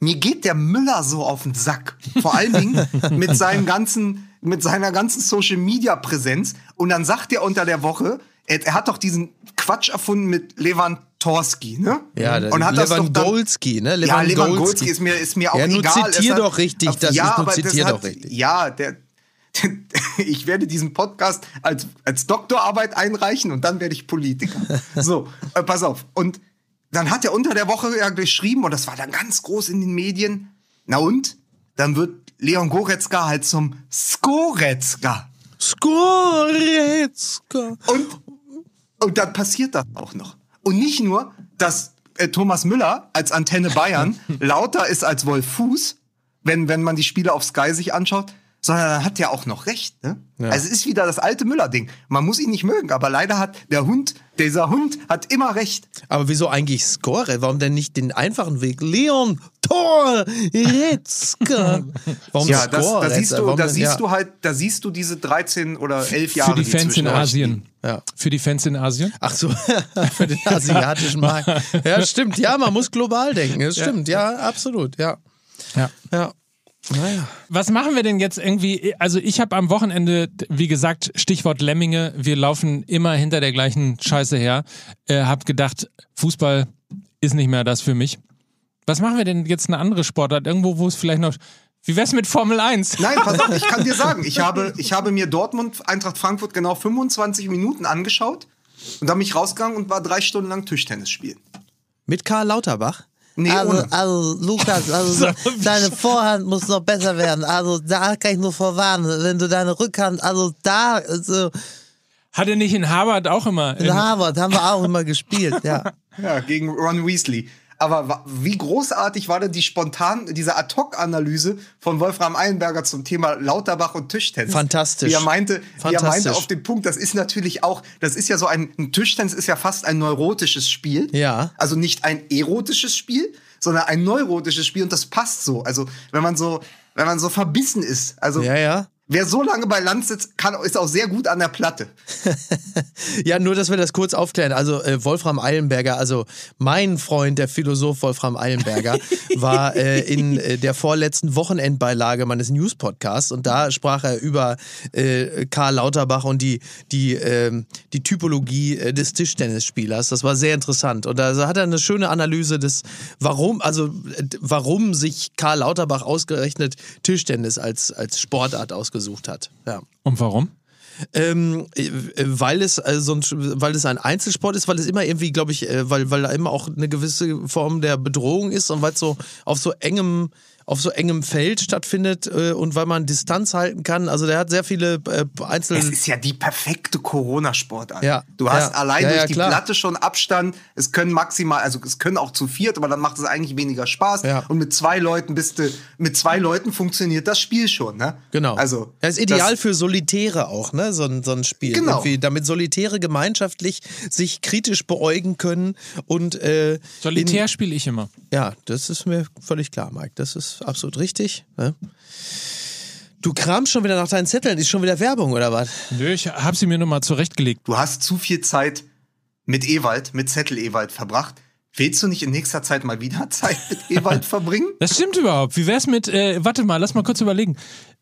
Mir geht der Müller so auf den Sack. Vor allen Dingen [LAUGHS] mit seinem ganzen, mit seiner ganzen Social Media Präsenz. Und dann sagt er unter der Woche, er, er hat doch diesen Quatsch erfunden mit Lewandowski, ne? Ja, der und hat das doch dann, Lewandowski, ne? ja, Lewandowski ist mir, ist mir auch Ja, nun egal. zitier hat- doch richtig, das ja, ist, aber zitier das doch hat, richtig. Ja, der, [LAUGHS] ich werde diesen Podcast als, als Doktorarbeit einreichen und dann werde ich Politiker. [LAUGHS] so, äh, pass auf. Und dann hat er unter der Woche ja geschrieben, und das war dann ganz groß in den Medien, na und? Dann wird Leon Goretzka halt zum Skoretzka. Skoretzka. Und, und dann passiert das auch noch. Und nicht nur, dass äh, Thomas Müller als Antenne Bayern [LAUGHS] lauter ist als Wolf Fuß, wenn, wenn man die Spiele auf Sky sich anschaut, sondern dann hat er auch noch recht. Ne? Also es ist wieder das alte Müller-Ding. Man muss ihn nicht mögen, aber leider hat der Hund, dieser Hund hat immer recht. Aber wieso eigentlich Skore? Warum denn nicht den einfachen Weg? Leon Torretzka. Warum Ja, das, Skoretzka? da siehst du, Warum da siehst ja. du halt, da siehst du diese 13 oder 11 Jahre. Für die Fans in Asien. Ja. Für die Fans in Asien. Ach so, [LAUGHS] für den asiatischen Markt. [LAUGHS] Ja, stimmt. Ja, man muss global denken. Das stimmt. Ja, absolut. Ja. Ja. Ja. Naja. Was machen wir denn jetzt irgendwie? Also ich habe am Wochenende, wie gesagt, Stichwort Lemminge, wir laufen immer hinter der gleichen Scheiße her. Äh, hab gedacht, Fußball ist nicht mehr das für mich. Was machen wir denn jetzt eine andere Sportart? Irgendwo, wo es vielleicht noch. Wie wär's mit Formel 1? Nein, pass auf, ich kann dir sagen, ich [LAUGHS] habe, ich habe mir Dortmund, Eintracht Frankfurt genau 25 Minuten angeschaut und dann bin ich rausgegangen und war drei Stunden lang Tischtennis spielen. Mit Karl Lauterbach? Nee, Also, ohne. also Lukas, also [LAUGHS] deine Vorhand muss noch besser werden. Also da kann ich nur vorwarnen. Wenn du deine Rückhand, also da, also Hat er nicht in Harvard auch immer? in Harvard haben wir auch immer gespielt, ja. [LAUGHS] Ja, gegen Ron Weasley. Aber wie großartig war denn die spontan, diese Ad-Hoc-Analyse von Wolfram Eilenberger zum Thema Lauterbach und Tischtennis? Fantastisch. Wie er meinte, wie er Fantastisch. meinte auf den Punkt, das ist natürlich auch, das ist ja so ein, ein Tischtennis ist ja fast ein neurotisches Spiel. Ja. Also nicht ein erotisches Spiel, sondern ein neurotisches Spiel und das passt so. Also wenn man so, wenn man so verbissen ist. Also Ja, ja. Wer so lange bei Land sitzt, kann, ist auch sehr gut an der Platte. [LAUGHS] Ja, nur, dass wir das kurz aufklären. Also äh, Wolfram Eilenberger, also mein Freund, der Philosoph Wolfram Eilenberger, [LAUGHS] war äh, in äh, der vorletzten Wochenendbeilage meines News-Podcasts und da sprach er über äh, Karl Lauterbach und die, die, ähm, die Typologie äh, des Tischtennisspielers. Das war sehr interessant. Und da hat er eine schöne Analyse des, warum, also äh, warum sich Karl Lauterbach ausgerechnet Tischtennis als, als Sportart ausgesucht hat. Ja. Und warum? Ähm, äh, weil es äh, so ein, weil es ein Einzelsport ist, weil es immer irgendwie, glaube ich, äh, weil, weil da immer auch eine gewisse Form der Bedrohung ist und weil es so auf so engem auf so engem Feld stattfindet äh, und weil man Distanz halten kann. Also der hat sehr viele äh, Einzel... Es ist ja die perfekte Corona-Sportart. Ja, Du hast ja, allein ja, durch ja, die klar. Platte schon Abstand. Es können maximal, also es können auch zu viert, aber dann macht es eigentlich weniger Spaß. Ja. Und mit zwei Leuten bist du, mit zwei Leuten funktioniert das Spiel schon, ne? Genau. Also das ist ideal das- für Solitäre auch, ne? So ein, so ein Spiel. Genau. Irgendwie, damit Solitäre gemeinschaftlich sich kritisch beäugen können und äh, Solitär spiele ich immer. Ja, das ist mir völlig klar, Mike. Das ist absolut richtig. Ne? Du kramst schon wieder nach deinen Zetteln. Ist schon wieder Werbung oder was? Nö, ich habe sie mir nur mal zurechtgelegt. Du hast zu viel Zeit mit Ewald, mit Zettel Ewald verbracht. Willst du nicht in nächster Zeit mal wieder Zeit mit Ewald [LAUGHS] verbringen? Das stimmt überhaupt. Wie wär's mit, äh, warte mal, lass mal kurz überlegen.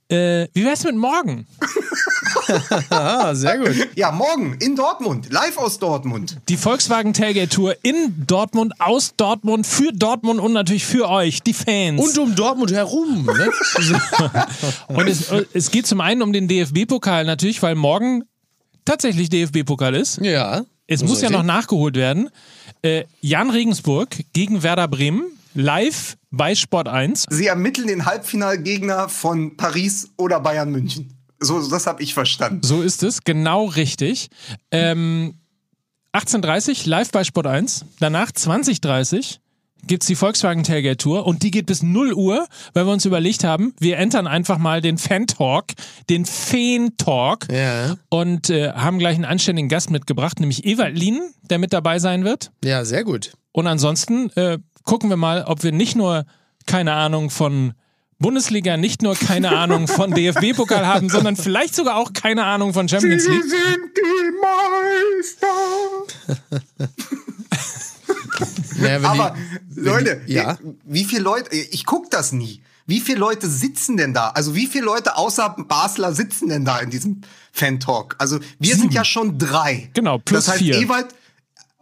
Äh, wie wär's mit morgen? [LAUGHS] Ah, sehr gut. Ja, morgen in Dortmund, live aus Dortmund. Die Volkswagen Tailgate Tour in Dortmund, aus Dortmund, für Dortmund und natürlich für euch, die Fans. Und um Dortmund herum. Ne? [LAUGHS] Und es, es geht zum einen um den DFB-Pokal natürlich, weil morgen tatsächlich DFB-Pokal ist. Ja. Es muss ja noch nachgeholt werden. Äh, Jan Regensburg gegen Werder Bremen, live bei Sport 1. Sie ermitteln den Halbfinalgegner von Paris oder Bayern München. So, das habe ich verstanden. So ist es, genau richtig. Ähm, 18.30 live bei Sport 1. Danach 20.30 gibt's die Volkswagen Tailgate Tour und die geht bis 0 Uhr, weil wir uns überlegt haben, wir entern einfach mal den Fan-Talk, den Feen-Talk Ja. und äh, haben gleich einen anständigen Gast mitgebracht, nämlich Ewald Lien, der mit dabei sein wird. Ja, sehr gut. Und ansonsten äh, gucken wir mal, ob wir nicht nur keine Ahnung von Bundesliga, nicht nur keine Ahnung von [LAUGHS] DFB-Pokal haben, sondern vielleicht sogar auch keine Ahnung von Champions League. sind die Meister. Naja, Aber die, Leute, die, ja. wie viele Leute, ich guck das nie. Wie viele Leute sitzen denn da? Also wie viele Leute außer Basler sitzen denn da in diesem Fan-Talk? Also wir sind ja schon drei. Genau, plus das heißt, vier. Ewald,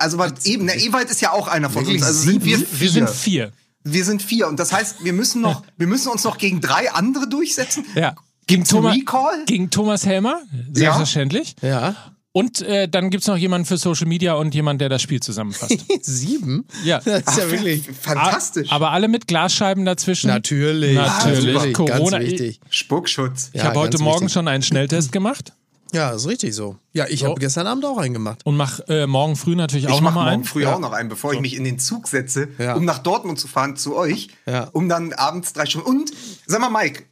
also was, eben, der Ewald ist ja auch einer von Wirklich uns. Also sind wir Wir sind vier. Wir sind vier. Und das heißt, wir müssen noch, [LAUGHS] wir müssen uns noch gegen drei andere durchsetzen. Ja. Gegen, Thomas, Recall? gegen Thomas Helmer, selbstverständlich. Ja. Und äh, dann gibt's noch jemanden für Social Media und jemand, der das Spiel zusammenfasst. [LAUGHS] Sieben? Ja. Das ist ja Ach, wirklich. Fantastisch. Aber alle mit Glasscheiben dazwischen. Natürlich. Natürlich. Natürlich. Corona- Ganz wichtig. Spuckschutz. Ich Ja, habe heute Morgen wichtig. schon einen Schnelltest [LAUGHS] gemacht Ja, ist richtig so. Ja, ich So. habe gestern Abend auch einen gemacht. und mach äh, morgen früh natürlich auch Ich mache nochmal morgen einen. früh Ja. auch noch einen, bevor ich mich in den Zug setze, Ja. um nach Dortmund zu fahren zu euch, Ja. um dann abends drei Stunden. Und sag mal, Mike,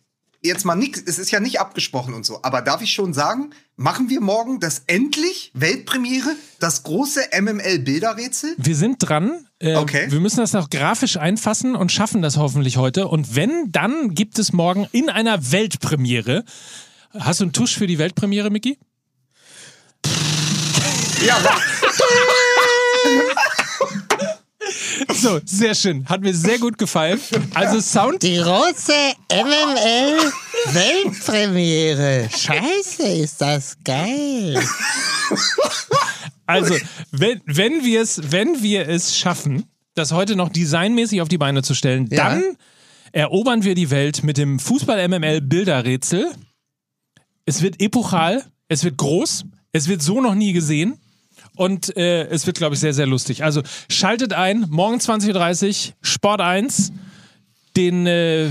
jetzt mal nix, es ist ja nicht abgesprochen und so, aber darf ich schon sagen, machen wir morgen das endlich Weltpremiere, das große MML-Bilderrätsel? Wir sind dran. Äh, Okay. Wir müssen das noch grafisch einfassen und schaffen das hoffentlich heute. Und wenn, dann gibt es morgen in einer Weltpremiere. Hast du einen Tusch für die Weltpremiere, Micky? Ja, So, sehr schön. Hat mir sehr gut gefallen. Also Sound. Die große MML Weltpremiere. Scheiße, ist das geil. Also, wenn, wenn wir es, wenn wir es schaffen, das heute noch designmäßig auf die Beine zu stellen, Ja. dann erobern wir die Welt mit dem Fußball-MML-Bilderrätsel. Es wird epochal, es wird groß, es wird so noch nie gesehen. Und äh, es wird, glaube ich, sehr, sehr lustig. Also schaltet ein, morgen 20.30 Uhr, Sport 1, den, äh,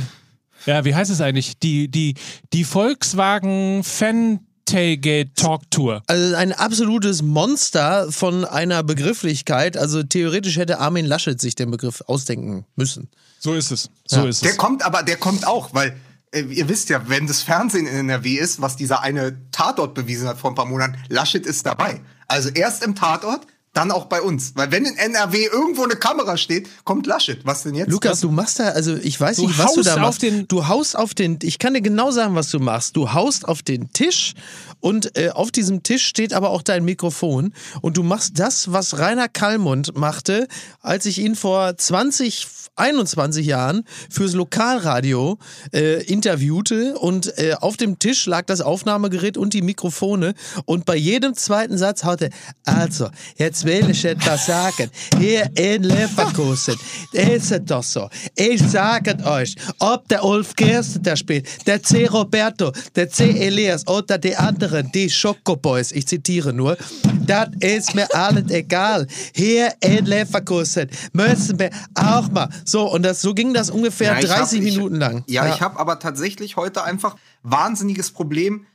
ja, wie heißt es eigentlich? Die, die, die Volkswagen Fan Tailgate Talk Tour. Also ein absolutes Monster von einer Begrifflichkeit. Also theoretisch hätte Armin Laschet sich den Begriff ausdenken müssen. So ist es. So ist der es. kommt aber, der kommt auch, weil ihr wisst ja, wenn das Fernsehen in NRW ist, was dieser eine Tatort bewiesen hat vor ein paar Monaten, Laschet ist dabei. Also erst im Tatort, dann auch bei uns. Weil wenn in NRW irgendwo eine Kamera steht, kommt Laschet. Was denn jetzt? Lukas, du machst da, also ich weiß Du nicht, was du da auf machst. den- du haust auf den, ich kann dir genau sagen, was du machst. Du haust auf den Tisch und äh, auf diesem Tisch steht aber auch dein Mikrofon und du machst das, was Rainer Kallmund machte, als ich ihn vor 20, 21 Jahren fürs Lokalradio äh, interviewte und äh, auf dem Tisch lag das Aufnahmegerät und die Mikrofone und bei jedem zweiten Satz haute, also, jetzt will ich etwas sagen. Hier in Leverkusen ist es doch so. Ich sage euch, ob der Ulf Gerste da spielt, der C. Roberto, der C. Elias oder die anderen, die Schokoboys, ich zitiere nur, das ist mir alles egal. Hier in Leverkusen müssen wir auch mal. So, und das, so ging das ungefähr Ja, ich 30 hab- Minuten lang. Ja, ich habe aber tatsächlich heute einfach wahnsinniges Problem.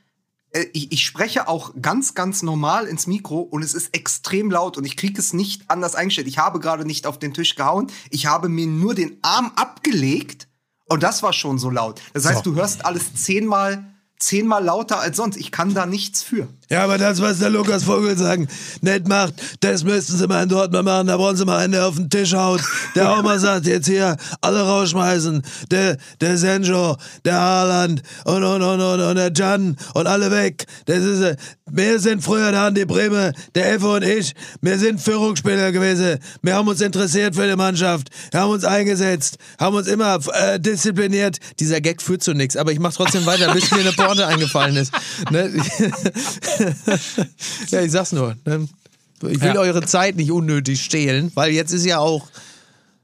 Äh, Ich, ich spreche auch ganz, ganz normal ins Mikro und es ist extrem laut und ich kriege es nicht anders eingestellt. Ich habe gerade nicht auf den Tisch gehauen. Ich habe mir nur den Arm abgelegt und das war schon so laut. Das heißt, du hörst alles zehnmal, zehnmal lauter als sonst. Ich kann da nichts für. Ja, aber das, was der Lukas Vogel sagen, nicht macht, das müssten sie mal in Dortmund machen. Da wollen sie mal einen, der auf den Tisch haut, der auch [LAUGHS] mal sagt, jetzt hier alle rausschmeißen. Der, der Senjo, der Haaland und, und, und, und, und der Jan und alle weg. Das ist, äh, wir sind früher da die Bremer, der Effe und ich, wir sind Führungsspieler gewesen. Wir haben uns interessiert für die Mannschaft, haben uns eingesetzt, haben uns immer äh, diszipliniert. Dieser Gag führt zu nichts, aber ich mache trotzdem weiter, bis mir eine Porte eingefallen ist. Ne? [LAUGHS] [LAUGHS] [LAUGHS] ja, ich sag's nur. Ne? Ich will Ja. eure Zeit nicht unnötig stehlen, weil jetzt ist ja auch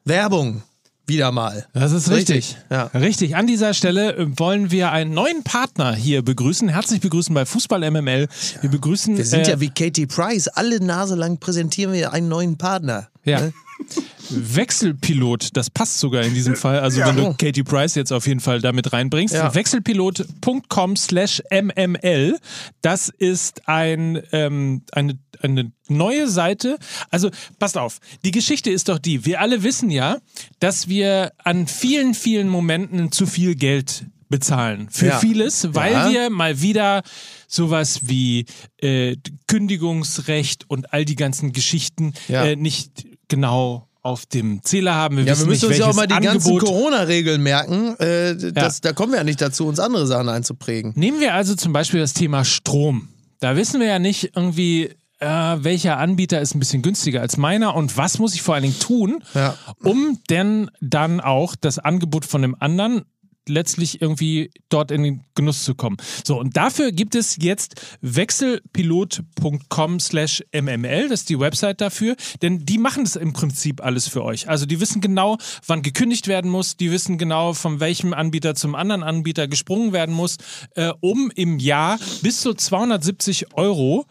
Werbung wieder mal. Das ist richtig. Ja. Richtig. An dieser Stelle äh, wollen wir einen neuen Partner hier begrüßen. Herzlich begrüßen bei Fußball MML. Wir begrüßen. Wir sind äh, ja wie Katie Price. Alle Nase lang präsentieren wir einen neuen Partner. Ja. Ne? Wechselpilot, das passt sogar in diesem Fall. Also wenn du Katie Price jetzt auf jeden Fall damit reinbringst. Ja. Wechselpilot.com slash mml. Das ist ein, ähm, eine, eine neue Seite. Also passt auf, die Geschichte ist doch die. Wir alle wissen ja, dass wir an vielen, vielen Momenten zu viel Geld bezahlen. Für Ja. vieles, weil Ja. wir mal wieder sowas wie äh, Kündigungsrecht und all die ganzen Geschichten Ja. äh, nicht genau auf dem Zähler haben. Wir Ja, wir müssen nicht, uns ja auch mal die ganzen Angebot. Corona-Regeln merken. Äh, das, Da kommen wir ja nicht dazu, uns andere Sachen einzuprägen. Nehmen wir also zum Beispiel das Thema Strom. Da wissen wir ja nicht irgendwie, äh, welcher Anbieter ist ein bisschen günstiger als meiner und was muss ich vor allen Dingen tun, Ja. um denn dann auch das Angebot von dem anderen letztlich irgendwie dort in den Genuss zu kommen. So, und dafür gibt es jetzt wechselpilot.com slash mml, das ist die Website dafür, denn die machen das im Prinzip alles für euch. Also die wissen genau, wann gekündigt werden muss, die wissen genau, von welchem Anbieter zum anderen Anbieter gesprungen werden muss, äh, um im Jahr bis zu 270 Euro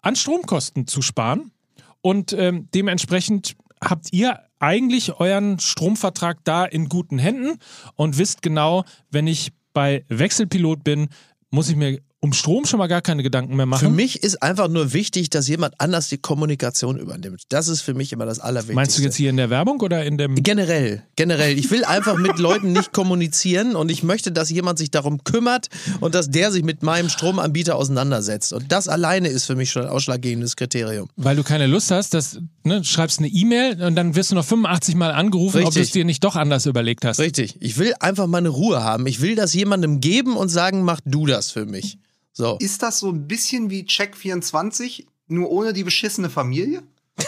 an Stromkosten zu sparen. Und ähm, dementsprechend habt ihr eigentlich euren Stromvertrag da in guten Händen. Und wisst genau, wenn ich bei Wechselpilot bin, muss ich mir um Strom schon mal gar keine Gedanken mehr machen. Für mich ist einfach nur wichtig, dass jemand anders die Kommunikation übernimmt. Das ist für mich immer das Allerwichtigste. Meinst du jetzt hier in der Werbung oder in dem... Generell, generell. Ich will einfach mit Leuten nicht kommunizieren und ich möchte, dass jemand sich darum kümmert und dass der sich mit meinem Stromanbieter auseinandersetzt. Und das alleine ist für mich schon ein ausschlaggebendes Kriterium. Weil du keine Lust hast, dass ne, du schreibst eine E-Mail und dann wirst du noch 85 Mal angerufen, ob du Richtig. es dir nicht doch anders überlegt hast. Richtig. Ich will einfach meine Ruhe haben. Ich will das jemandem geben und sagen, mach du das für mich. So. Ist das so ein bisschen wie Check24, nur ohne die beschissene Familie? [LAUGHS]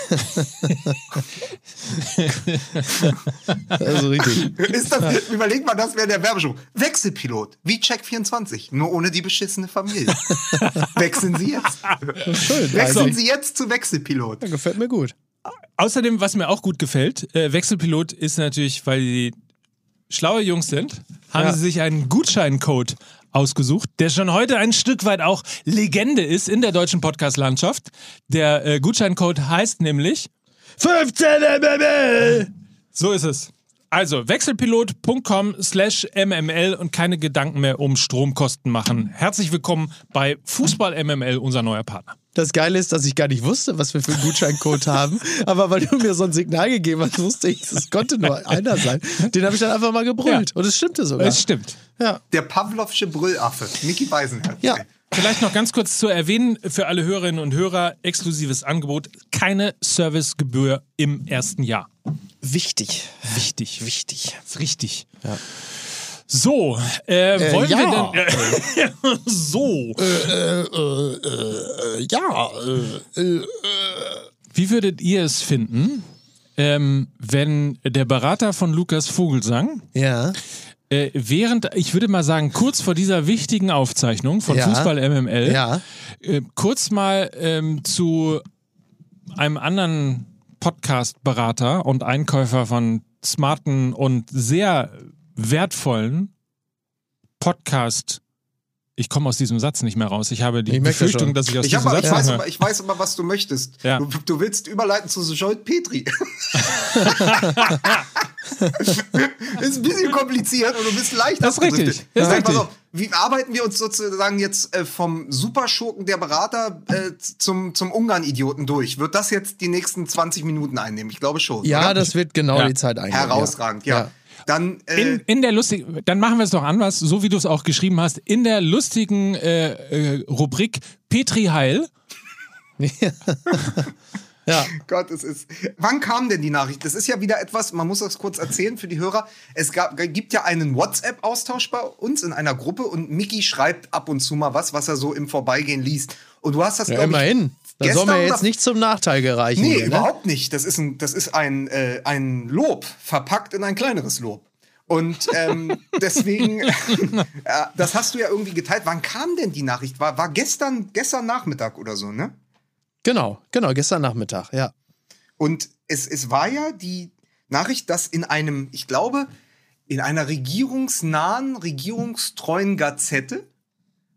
Also richtig. Ist das, überleg mal, das wäre der Werbeshow. Wechselpilot, wie Check24, nur ohne die beschissene Familie. [LAUGHS] Wechseln Sie jetzt. Schön. Wechseln Also, Sie jetzt zu Wechselpilot. gefällt mir gut. Außerdem, was mir auch gut gefällt, äh, Wechselpilot ist natürlich, weil die schlaue Jungs sind, haben Ja. sie sich einen Gutscheincode ausgesucht, der schon heute ein Stück weit auch Legende ist in der deutschen Podcast-Landschaft. Der äh, Gutscheincode heißt nämlich, 15 MML! so ist es. Also wechselpilot.com slash mml und keine Gedanken mehr um Stromkosten machen. Herzlich willkommen bei Fußball MML, unser neuer Partner. Das Geile ist, dass ich gar nicht wusste, was wir für einen Gutscheincode haben. Aber weil du mir so ein Signal gegeben hast, wusste ich, es konnte nur einer sein. Den habe ich dann einfach mal gebrüllt. Ja. Und es stimmte sogar. Es stimmt. Ja. Der Pavlovsche Brüllaffe, Mickey Beisenherz. Ja. Vielleicht noch ganz kurz zu erwähnen, für alle Hörerinnen und Hörer, exklusives Angebot, keine Servicegebühr im ersten Jahr. Wichtig. Wichtig. Wichtig. Ist richtig. So, äh, wollen ja. wir denn. [LAUGHS] so. ja. Wie würdet ihr es finden, ähm, wenn der Berater von Lukas Vogelsang Ja. Äh, während, ich würde mal sagen, kurz vor dieser wichtigen Aufzeichnung von Ja. Fußball MML, Ja. äh, kurz mal ähm, zu einem anderen Podcast-Berater und Einkäufer von smarten und sehr wertvollen Podcast. Ich komme aus diesem Satz nicht mehr raus. Ich habe die Ich merke das Befürchtung, dass ich aus Ich, diesem hab, Satz ich, nicht weiß mehr... aber, ich weiß aber, was du möchtest. Ja. Du, du willst überleiten zu Jolt Petri. [LAUGHS] ist ein bisschen kompliziert und du bist leicht Das ist richtig. Das ist richtig. auf, Wie arbeiten wir uns sozusagen jetzt äh, vom Superschurken der Berater äh, zum, zum Ungarn-Idioten durch? Wird das jetzt die nächsten 20 Minuten einnehmen? Ich glaube schon. Ja, oder? das wird genau Ja. die Zeit einnehmen. Herausragend, ja. Dann äh, In, in der lustigen, dann machen wir es doch anders, so wie du es auch geschrieben hast, in der lustigen äh, äh, Rubrik Petri Heil. [LAUGHS] Ja. Gott, es ist. Wann kam denn die Nachricht? Das ist ja wieder etwas, man muss das kurz erzählen für die Hörer. Es gab, gibt ja einen WhatsApp-Austausch bei uns in einer Gruppe und Mickey schreibt ab und zu mal was, was er so im Vorbeigehen liest. Und du hast das, Ja, glaub ich, Das soll mir jetzt nicht zum Nachteil gereichen. Nee, hier, ne? überhaupt nicht. Das ist ein, das ist ein, äh, ein Lob, verpackt in ein kleineres Lob. Und ähm, [LAUGHS] deswegen, [LAUGHS] äh, das hast du ja irgendwie geteilt. Wann kam denn die Nachricht? War, war gestern, gestern Nachmittag oder so, ne? Genau, genau, gestern Nachmittag, ja. Und es, es war ja die Nachricht, dass in einem, ich glaube, in einer regierungsnahen, regierungstreuen Gazette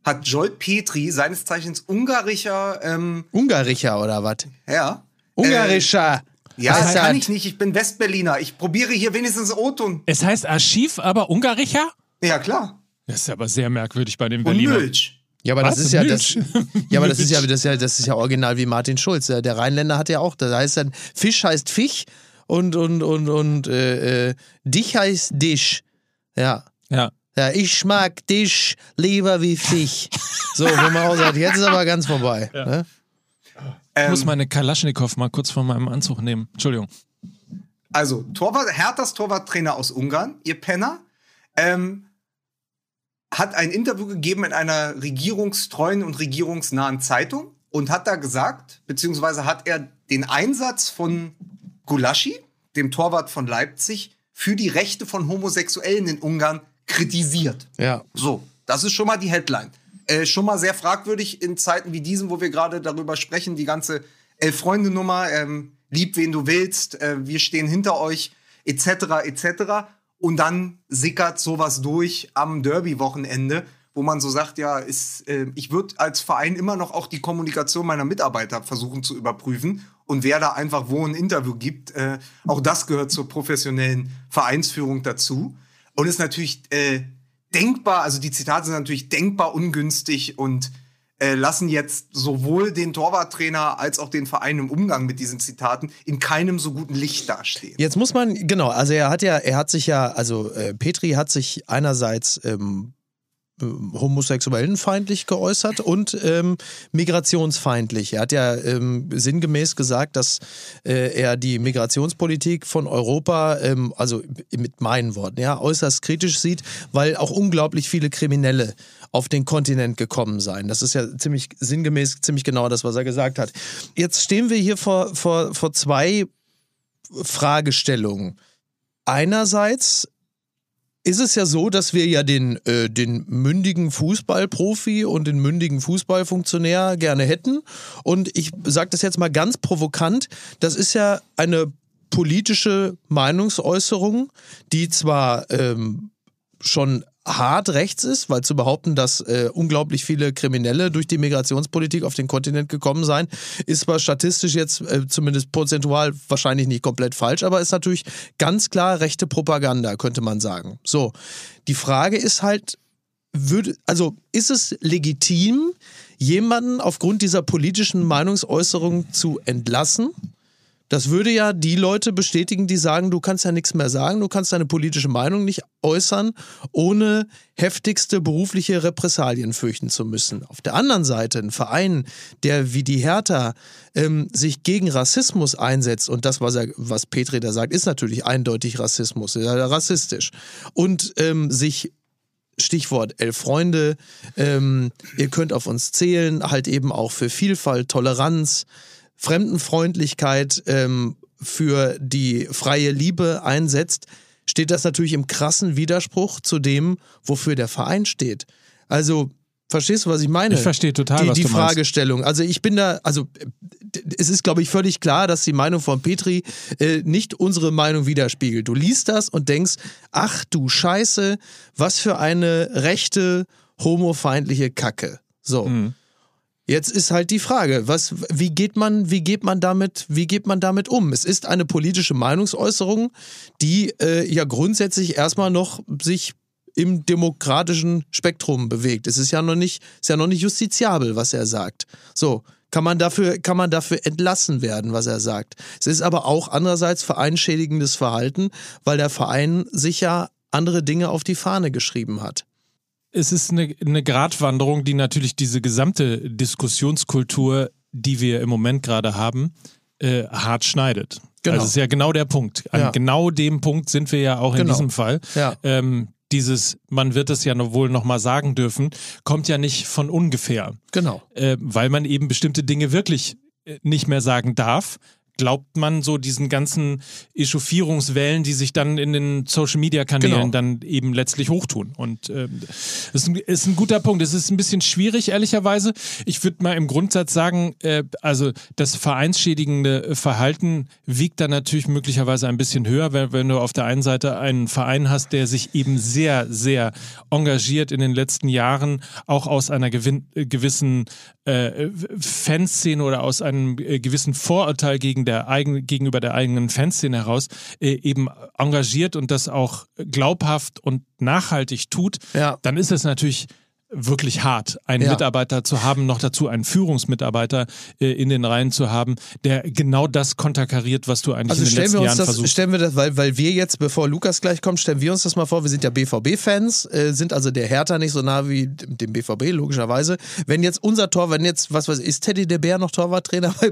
hat Jolt Petri, seines Zeichens ungarischer, ähm, Ungarischer oder was? ja, Ungarischer. Ja, Das kann er ich nicht. Ich bin Westberliner. Ich probiere hier wenigstens O-Ton. Es heißt Archiv, aber ungarischer? Ja, klar. Das ist aber sehr merkwürdig bei den Und Berliner. Milch. [LAUGHS] Ja, aber das ist ja das. Ja, aber das ist ja, das ist ja, das ist ja original wie Martin Schulz. Der der Rheinländer hat ja auch, da heißt dann Fisch heißt Fisch und und und und äh, äh, dich heißt Dich. Ja. Ja. Ja, ich mag dich lieber wie Fisch. So, wo man auch sagt, jetzt ist aber ganz vorbei. Ne? Ich muss Ähm, meine Kalaschnikow mal kurz von meinem Anzug nehmen. Entschuldigung. Also, Torwart, Herthas Torwarttrainer aus Ungarn, ihr Penner, ähm, hat ein Interview gegeben in einer regierungstreuen und regierungsnahen Zeitung und hat da gesagt, beziehungsweise hat er den Einsatz von Gulaschi, dem Torwart von Leipzig, für die Rechte von Homosexuellen in Ungarn kritisiert. Ja. So, das ist schon mal die Headline. Äh, schon mal sehr fragwürdig in Zeiten wie diesen, wo wir gerade darüber sprechen, die ganze Elf-Freunde-Nummer, ähm, lieb wen du willst, äh, wir stehen hinter euch, etc., etc. Und dann sickert sowas durch am Derby-Wochenende, wo man so sagt, ja, ist, äh, ich würde als Verein immer noch auch die Kommunikation meiner Mitarbeiter versuchen zu überprüfen und wer da einfach wo ein Interview gibt. Äh, auch das gehört zur professionellen Vereinsführung dazu. Und ist natürlich äh, denkbar, also die Zitate sind natürlich denkbar ungünstig und äh, lassen jetzt sowohl den Torwarttrainer als auch den Verein im Umgang mit diesen Zitaten in keinem so guten Licht dastehen. Jetzt muss man, genau, also er hat ja, er hat sich ja, also äh, Petri hat sich einerseits ähm, äh, homosexuellenfeindlich geäußert und ähm, migrationsfeindlich. Er hat ja ähm, sinngemäß gesagt, dass äh, er die Migrationspolitik von Europa, ähm, also mit meinen Worten, ja, äußerst kritisch sieht, weil auch unglaublich viele Kriminelle auf den Kontinent gekommen seien. Das ist ja ziemlich sinngemäß, ziemlich genau das, was er gesagt hat. Jetzt stehen wir hier vor, vor, vor zwei Fragestellungen. Einerseits ist es ja so, dass wir ja den, äh, den mündigen Fußballprofi und den mündigen Fußballfunktionär gerne hätten. Und ich sage das jetzt mal ganz provokant, das ist ja eine politische Meinungsäußerung, die zwar ähm, schon hart rechts ist, weil zu behaupten, dass äh, unglaublich viele Kriminelle durch die Migrationspolitik auf den Kontinent gekommen seien, ist zwar statistisch jetzt äh, zumindest prozentual wahrscheinlich nicht komplett falsch, aber ist natürlich ganz klar rechte Propaganda, könnte man sagen. So, die Frage ist halt, würde, also ist es legitim, jemanden aufgrund dieser politischen Meinungsäußerung zu entlassen? Das würde ja die Leute bestätigen, die sagen, du kannst ja nichts mehr sagen, du kannst deine politische Meinung nicht äußern, ohne heftigste berufliche Repressalien fürchten zu müssen. Auf der anderen Seite ein Verein, der wie die Hertha ähm, sich gegen Rassismus einsetzt, und das, was, er, was Petri da sagt, ist natürlich eindeutig Rassismus, ist ja rassistisch, und ähm, sich Stichwort Elf Freunde, ähm, ihr könnt auf uns zählen, halt eben auch für Vielfalt, Toleranz, Fremdenfreundlichkeit ähm, für die freie Liebe einsetzt, steht das natürlich im krassen Widerspruch zu dem, wofür der Verein steht. Also, verstehst du, was ich meine? Ich verstehe total, die, was die du meinst. Fragestellung. Also ich bin da, also es ist, glaube ich, völlig klar, dass die Meinung von Petri äh, nicht unsere Meinung widerspiegelt. Du liest das und denkst, ach du Scheiße, was für eine rechte, homofeindliche Kacke. So. Mhm. Jetzt ist halt die Frage, was, wie geht man, wie geht man damit, wie geht man damit um? Es ist eine politische Meinungsäußerung, die äh, ja grundsätzlich erstmal noch sich im demokratischen Spektrum bewegt. Es ist ja noch nicht, ist ja noch nicht justiziabel, was er sagt. So. Kann man, dafür, kann man dafür entlassen werden, was er sagt. Es ist aber auch andererseits vereinschädigendes Verhalten, weil der Verein sich ja andere Dinge auf die Fahne geschrieben hat. Es ist eine, eine Gratwanderung, die natürlich diese gesamte Diskussionskultur, die wir im Moment gerade haben, äh, hart schneidet. Genau. Also es ist ja genau der Punkt. An Ja. genau dem Punkt sind wir ja auch in Genau. diesem Fall. Ja. Ähm, dieses, man wird es ja noch wohl nochmal sagen dürfen, kommt ja nicht von ungefähr. Genau. äh, weil man eben bestimmte Dinge wirklich äh, nicht mehr sagen darf. Glaubt man so diesen ganzen Echauffierungswellen, die sich dann in den Social Media Kanälen Genau. dann eben letztlich hochtun. Und ähm, das ist ein, ist ein guter Punkt. Es ist ein bisschen schwierig, ehrlicherweise. Ich würde mal im Grundsatz sagen, äh, also das vereinsschädigende Verhalten wiegt dann natürlich möglicherweise ein bisschen höher, wenn, wenn du auf der einen Seite einen Verein hast, der sich eben sehr, sehr engagiert in den letzten Jahren, auch aus einer gewin äh, gewissen äh, Fanszene oder aus einem äh, gewissen Vorurteil gegen der eigenen, gegenüber der eigenen Fanszene heraus äh, eben engagiert und das auch glaubhaft und nachhaltig tut, Ja. dann ist es natürlich wirklich hart, einen Ja. Mitarbeiter zu haben, noch dazu einen Führungsmitarbeiter äh, in den Reihen zu haben, der genau das konterkariert, was du eigentlich Also in den stellen letzten wir uns Jahren das, versuchst. stellen wir das, weil, weil wir jetzt, bevor Lukas gleich kommt, stellen wir uns das mal vor, wir sind ja BVB-Fans, äh, sind also der Hertha nicht so nah wie dem BVB, logischerweise. Wenn jetzt unser Tor, wenn jetzt, was weiß ich, ist Teddy de Bär noch Torwarttrainer bei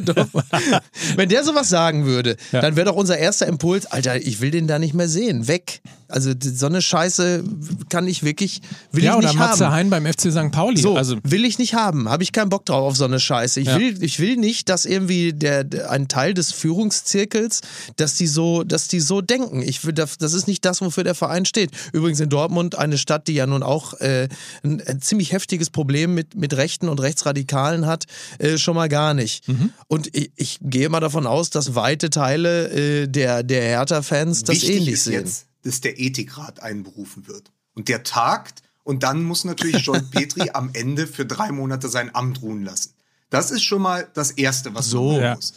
Dortmund? [LAUGHS] Wenn der sowas sagen würde, Ja. dann wäre doch unser erster Impuls, Alter, ich will den da nicht mehr sehen, weg. Also die- so eine Scheiße kann ich wirklich, will ja, ich oder nicht Matze haben. Hein beim FC St. Pauli. So, also, will ich nicht haben. Habe ich keinen Bock drauf auf so eine Scheiße. Ich, Ja. will, ich will nicht, dass irgendwie der, der, ein Teil des Führungszirkels, dass die so, dass die so denken. Ich will, das das ist nicht das, wofür der Verein steht. Übrigens in Dortmund, eine Stadt, die ja nun auch äh, ein, ein ziemlich heftiges Problem mit, mit Rechten und Rechtsradikalen hat, äh, schon mal gar nicht. Mhm. Und ich, ich gehe mal davon aus, dass weite Teile äh, der, der Hertha-Fans das Wichtig ähnlich sehen. jetzt, dass der Ethikrat einberufen wird. Und der tagt und dann muss natürlich Joel [LAUGHS] Petri am Ende für drei Monate sein Amt ruhen lassen. Das ist schon mal das Erste, was So. Ja. muss.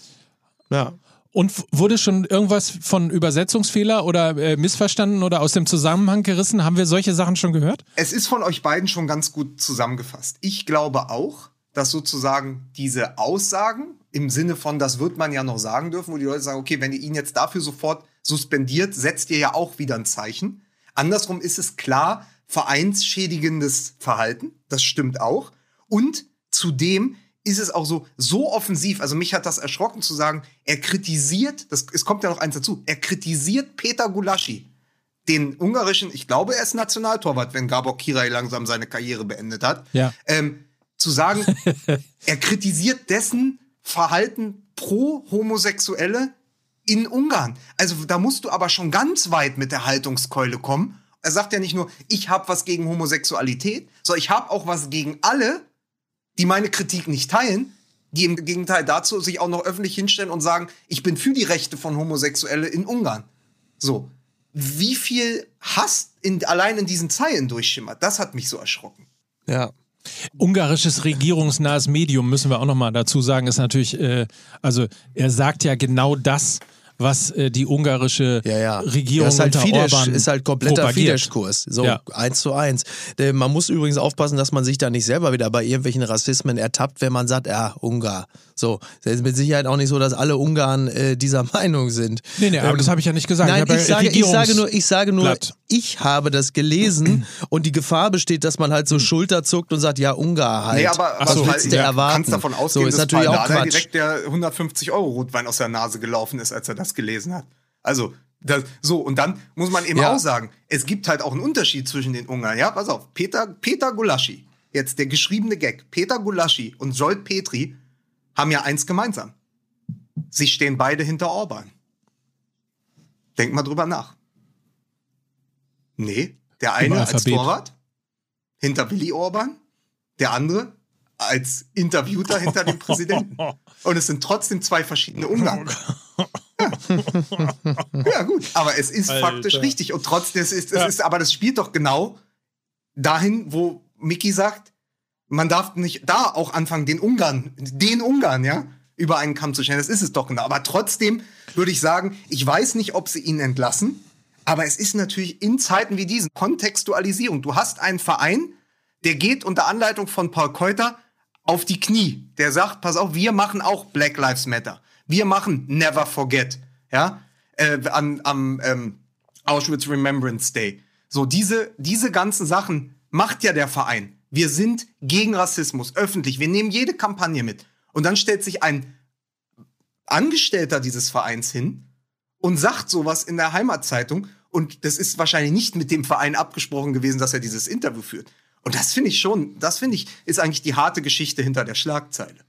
Ja. Und wurde schon irgendwas von Übersetzungsfehler oder äh, missverstanden oder aus dem Zusammenhang gerissen? Haben wir solche Sachen schon gehört? Es ist von euch beiden schon ganz gut zusammengefasst. Ich glaube auch, dass sozusagen diese Aussagen im Sinne von, das wird man ja noch sagen dürfen, wo die Leute sagen, okay, wenn ihr ihn jetzt dafür sofort suspendiert, setzt ihr ja auch wieder ein Zeichen. Andersrum ist es klar vereinsschädigendes Verhalten. Das stimmt auch. Und zudem ist es auch so, so offensiv. Also mich hat das erschrocken zu sagen, er kritisiert, das, es kommt ja noch eins dazu, er kritisiert Peter Gulaschi den ungarischen, ich glaube, er ist Nationaltorwart, wenn Gabor Kirai langsam seine Karriere beendet hat, Ja. ähm, zu sagen, [LAUGHS] er kritisiert dessen Verhalten pro Homosexuelle in Ungarn. Also da musst du aber schon ganz weit mit der Haltungskeule kommen. Er sagt ja nicht nur, ich habe was gegen Homosexualität, sondern ich habe auch was gegen alle, die meine Kritik nicht teilen, die im Gegenteil dazu sich auch noch öffentlich hinstellen und sagen, ich bin für die Rechte von Homosexuelle in Ungarn. So. Wie viel Hass in, allein in diesen Zeilen durchschimmert, das hat mich so erschrocken. Ja. Ungarisches regierungsnahes Medium, müssen wir auch nochmal dazu sagen, ist natürlich, äh, also er sagt ja genau das, was äh, die ungarische Ja, ja. Regierung das ist halt unter Fidesz, Orban ist halt kompletter. Fidesz-Kurs. So, Ja. eins zu eins. Man muss übrigens aufpassen, dass man sich da nicht selber wieder bei irgendwelchen Rassismen ertappt, wenn man sagt, ja, Ungar. So, das ist mit Sicherheit auch nicht so, dass alle Ungarn äh, dieser [LAUGHS] Meinung sind. Nee, nee, aber Ähm, das habe ich ja nicht gesagt. Nein, ja ich sage, ich sage nur, ich sage nur, Blatt. ich habe das gelesen [CLEARS THROAT] und die Gefahr besteht, dass man halt so Schulter zuckt und sagt, ja, Ungar halt. Nee, aber was so. willst du ja, erwarten? kannst davon ausgehen, so, ist dass natürlich auch Quatsch. direkt der 150 Euro Rotwein aus der Nase gelaufen ist, als er das gelesen hat. Also, das, so, und dann muss man eben Ja. auch sagen, es gibt halt auch einen Unterschied zwischen den Ungarn. Ja, pass auf, Peter, Peter Gulaschi, jetzt der geschriebene Gag, Peter Gulaschi und Jolt Petri haben ja eins gemeinsam. Sie stehen beide hinter Orban. Denk mal drüber nach. Nee, der eine als. Torwart hinter Willi Orban, der andere als Interviewter hinter dem Präsidenten. [LAUGHS] Und es sind trotzdem zwei verschiedene Ungarn. [LAUGHS] Ja. ja, gut, aber es ist Alter. faktisch richtig. Und trotzdem, es ist, es ist, aber das spielt doch genau dahin, wo Mickey sagt, man darf nicht da auch anfangen, den Ungarn, den Ungarn, ja, über einen Kamm zu stellen. Das ist es doch genau. Aber trotzdem würde ich sagen, ich weiß nicht, ob sie ihn entlassen, aber es ist natürlich in Zeiten wie diesen Kontextualisierung. Du hast einen Verein, der geht unter Anleitung von Paul Keuter auf die Knie. Der sagt, pass auf, wir machen auch Black Lives Matter. Wir machen Never Forget, ja, äh, an, am ähm, Auschwitz Remembrance Day. So, diese, diese ganzen Sachen macht ja der Verein. Wir sind gegen Rassismus, öffentlich. Wir nehmen jede Kampagne mit. Und dann stellt sich ein Angestellter dieses Vereins hin und sagt sowas in der Heimatzeitung. Und das ist wahrscheinlich nicht mit dem Verein abgesprochen gewesen, dass er dieses Interview führt. Und das finde ich schon, das finde ich, ist eigentlich die harte Geschichte hinter der Schlagzeile.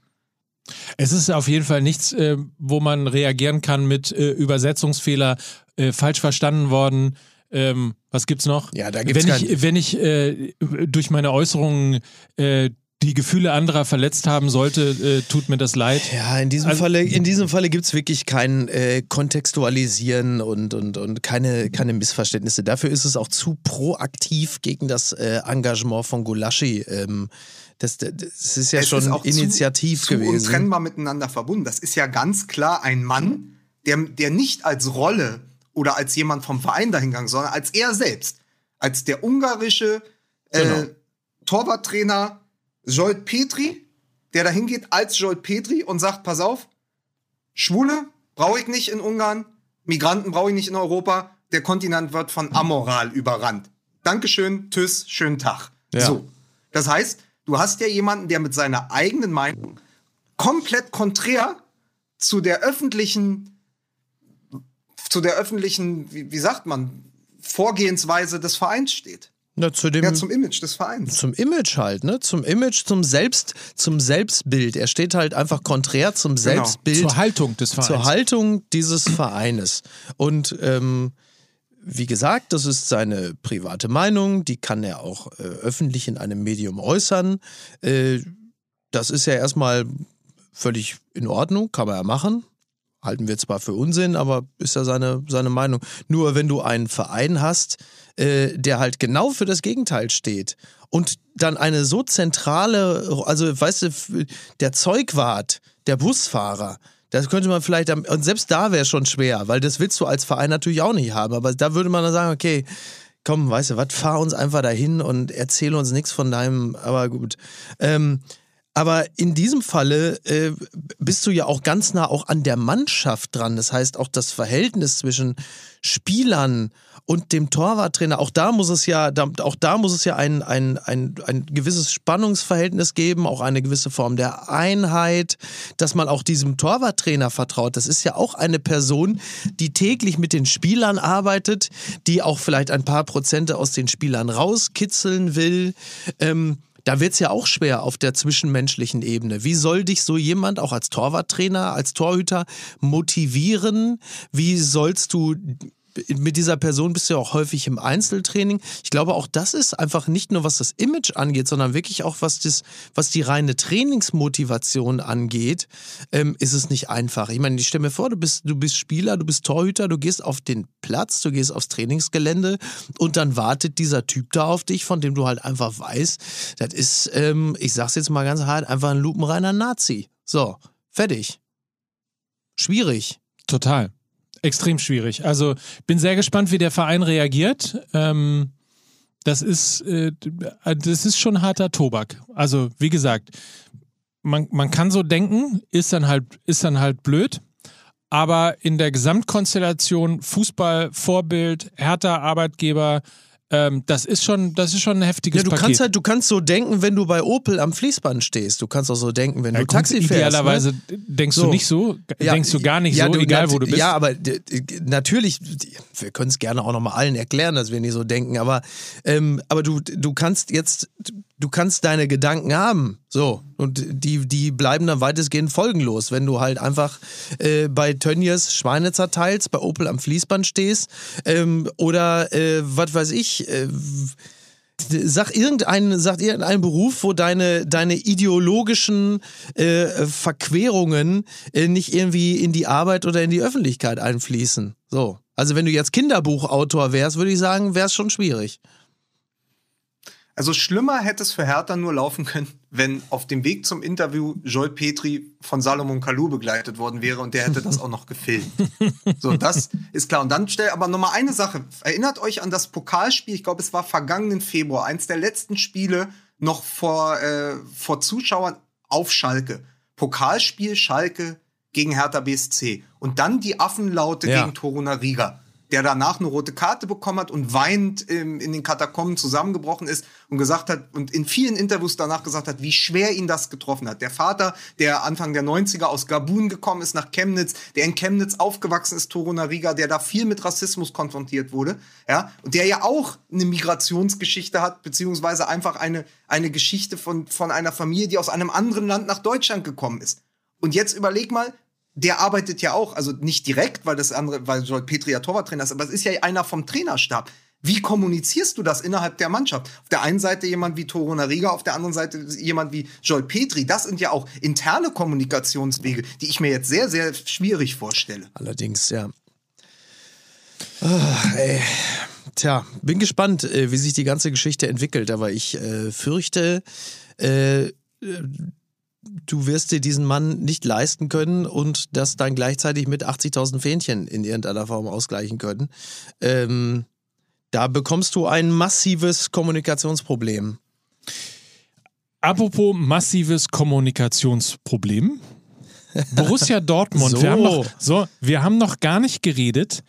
Es ist auf jeden Fall nichts, äh, wo man reagieren kann mit äh, Übersetzungsfehler, äh, falsch verstanden worden. Ähm, was gibt's noch? Ja, da gibt's wenn kein- ich, wenn ich äh, durch meine Äußerungen äh, die Gefühle anderer verletzt haben sollte, äh, tut mir das leid. Ja, in diesem Also- Falle, in diesem Falle gibt es wirklich kein äh, Kontextualisieren und, und, und keine, keine Missverständnisse. Dafür ist es auch zu proaktiv gegen das äh, Engagement von Gulaschi. Ähm, das, das ist ja Es schon ist auch initiativ zu, zu gewesen. untrennbar miteinander verbunden. Das ist ja ganz klar ein Mann, der, der nicht als Rolle oder als jemand vom Verein dahingegangen, sondern als er selbst, als der ungarische äh, Genau. Torwarttrainer Jolt Petri, der dahin geht als Jolt Petri und sagt, pass auf, Schwule brauche ich nicht in Ungarn, Migranten brauche ich nicht in Europa, der Kontinent wird von Amoral überrannt. Dankeschön, tschüss, schönen Tag. Ja. So. Das heißt, du hast ja jemanden, der mit seiner eigenen Meinung komplett konträr zu der öffentlichen, zu der öffentlichen, wie, wie sagt man, Vorgehensweise des Vereins steht. Na, zu dem, Ja, zum Image des Vereins. zum Image halt, ne? Zum Image, zum Selbst, zum Selbstbild. Er steht halt einfach konträr zum Selbstbild. Zur Haltung des Vereins. zur Haltung dieses Vereines. Und ähm, wie gesagt, das ist seine private Meinung, die kann er auch äh, öffentlich in einem Medium äußern. Äh, das ist ja erstmal völlig in Ordnung, kann man ja machen. Halten wir zwar für Unsinn, aber ist ja seine, seine Meinung. Nur wenn du einen Verein hast, äh, der halt genau für das Gegenteil steht und dann eine so zentrale, also weißt du, der Zeugwart, der Busfahrer, das könnte man vielleicht, und selbst da wäre schon schwer, weil das willst du als Verein natürlich auch nicht haben, aber da würde man dann sagen, okay, komm, weißt du was, fahr uns einfach dahin und erzähl uns nichts von deinem, aber gut. Ähm, aber in diesem Falle äh, bist du ja auch ganz nah auch an der Mannschaft dran. Das heißt, auch das Verhältnis zwischen Spielern und dem Torwarttrainer, auch da muss es ja, auch da muss es ja ein, ein, ein, ein gewisses Spannungsverhältnis geben, auch eine gewisse Form der Einheit, dass man auch diesem Torwarttrainer vertraut. Das ist ja auch eine Person, die täglich mit den Spielern arbeitet, die auch vielleicht ein paar Prozente aus den Spielern rauskitzeln will. Ähm, da wird es ja auch schwer auf der zwischenmenschlichen Ebene. Wie soll dich so jemand auch als Torwarttrainer, als Torhüter motivieren? Wie sollst du mit dieser Person bist du ja auch häufig im Einzeltraining. Ich glaube, auch das ist einfach nicht nur, was das Image angeht, sondern wirklich auch, was, das, was die reine Trainingsmotivation angeht, ähm, ist es nicht einfach. Ich meine, ich stell mir vor, du bist, du bist Spieler, du bist Torhüter, du gehst auf den Platz, du gehst aufs Trainingsgelände und dann wartet dieser Typ da auf dich, von dem du halt einfach weißt, das ist, ähm, ich sag's jetzt mal ganz hart, einfach ein lupenreiner Nazi. So, fertig. Schwierig. Total. Extrem schwierig. Also bin sehr gespannt, wie der Verein reagiert. Ähm, das ist, äh, das ist schon harter Tobak. Also wie gesagt, man, man kann so denken, ist dann halt, ist dann halt blöd. Aber in der Gesamtkonstellation Fußball, Vorbild, härter Arbeitgeber, ähm, das ist schon, das ist schon ein heftiges Ja, du Paket. kannst halt, du kannst so denken, wenn du bei Opel am Fließband stehst. Du kannst auch so denken, wenn Ja, du Taxi fährst. Idealerweise ne? denkst So. du nicht so, Ja, denkst du gar nicht ja, so, du- egal wo du bist. Ja, aber natürlich, wir können es gerne auch nochmal allen erklären, dass wir nicht so denken, aber, ähm, aber du, du kannst jetzt, du kannst deine Gedanken haben, so, und die, die bleiben dann weitestgehend folgenlos, wenn du halt einfach äh, bei Tönnies Schweine zerteilst, bei Opel am Fließband stehst ähm, oder äh, was weiß ich, äh, Sag irgendeinen, sagt irgendeinen Beruf, wo deine, deine ideologischen äh, Verquerungen äh, nicht irgendwie in die Arbeit oder in die Öffentlichkeit einfließen. So. Also wenn du jetzt Kinderbuchautor wärst, würde ich sagen, wäre es schon schwierig. Also schlimmer hätte es für Hertha nur laufen können, wenn auf dem Weg zum Interview Joel Petri von Salomon Kalou begleitet worden wäre und der hätte das auch noch gefilmt. [LAUGHS] So, das ist klar. Und dann stell aber noch mal eine Sache. Erinnert euch an das Pokalspiel, ich glaube, es war vergangenen Februar, eins der letzten Spiele noch vor, äh, vor Zuschauern auf Schalke. Pokalspiel Schalke gegen Hertha BSC. Und dann die Affenlaute Ja. gegen Toruna Riga der danach eine rote Karte bekommen hat und weinend in den Katakomben zusammengebrochen ist und gesagt hat und in vielen Interviews danach gesagt hat, wie schwer ihn das getroffen hat. Der Vater, der Anfang der 90er aus Gabun gekommen ist nach Chemnitz, der in Chemnitz aufgewachsen ist, Toruna Riga, der da viel mit Rassismus konfrontiert wurde, ja, und der ja auch eine Migrationsgeschichte hat, beziehungsweise einfach eine, eine Geschichte von, von einer Familie, die aus einem anderen Land nach Deutschland gekommen ist. Und jetzt überleg mal, der arbeitet ja auch, also nicht direkt, weil das andere, weil Petri ja Torwarttrainer ist, aber es ist ja einer vom Trainerstab. Wie kommunizierst du das innerhalb der Mannschaft? Auf der einen Seite jemand wie Toro Nariga, auf der anderen Seite jemand wie Joel Petri. Das sind ja auch interne Kommunikationswege, die ich mir jetzt sehr, sehr schwierig vorstelle. Allerdings, ja. Ah, ey. Tja, bin gespannt, äh, wie sich die ganze Geschichte entwickelt, aber ich äh, fürchte, äh, du wirst dir diesen Mann nicht leisten können und das dann gleichzeitig mit 80.000 Fähnchen in irgendeiner Form ausgleichen können. Ähm, da bekommst du ein massives Kommunikationsproblem. Apropos massives Kommunikationsproblem. [LAUGHS] Borussia Dortmund. So. Wir, haben noch, so, wir haben noch gar nicht geredet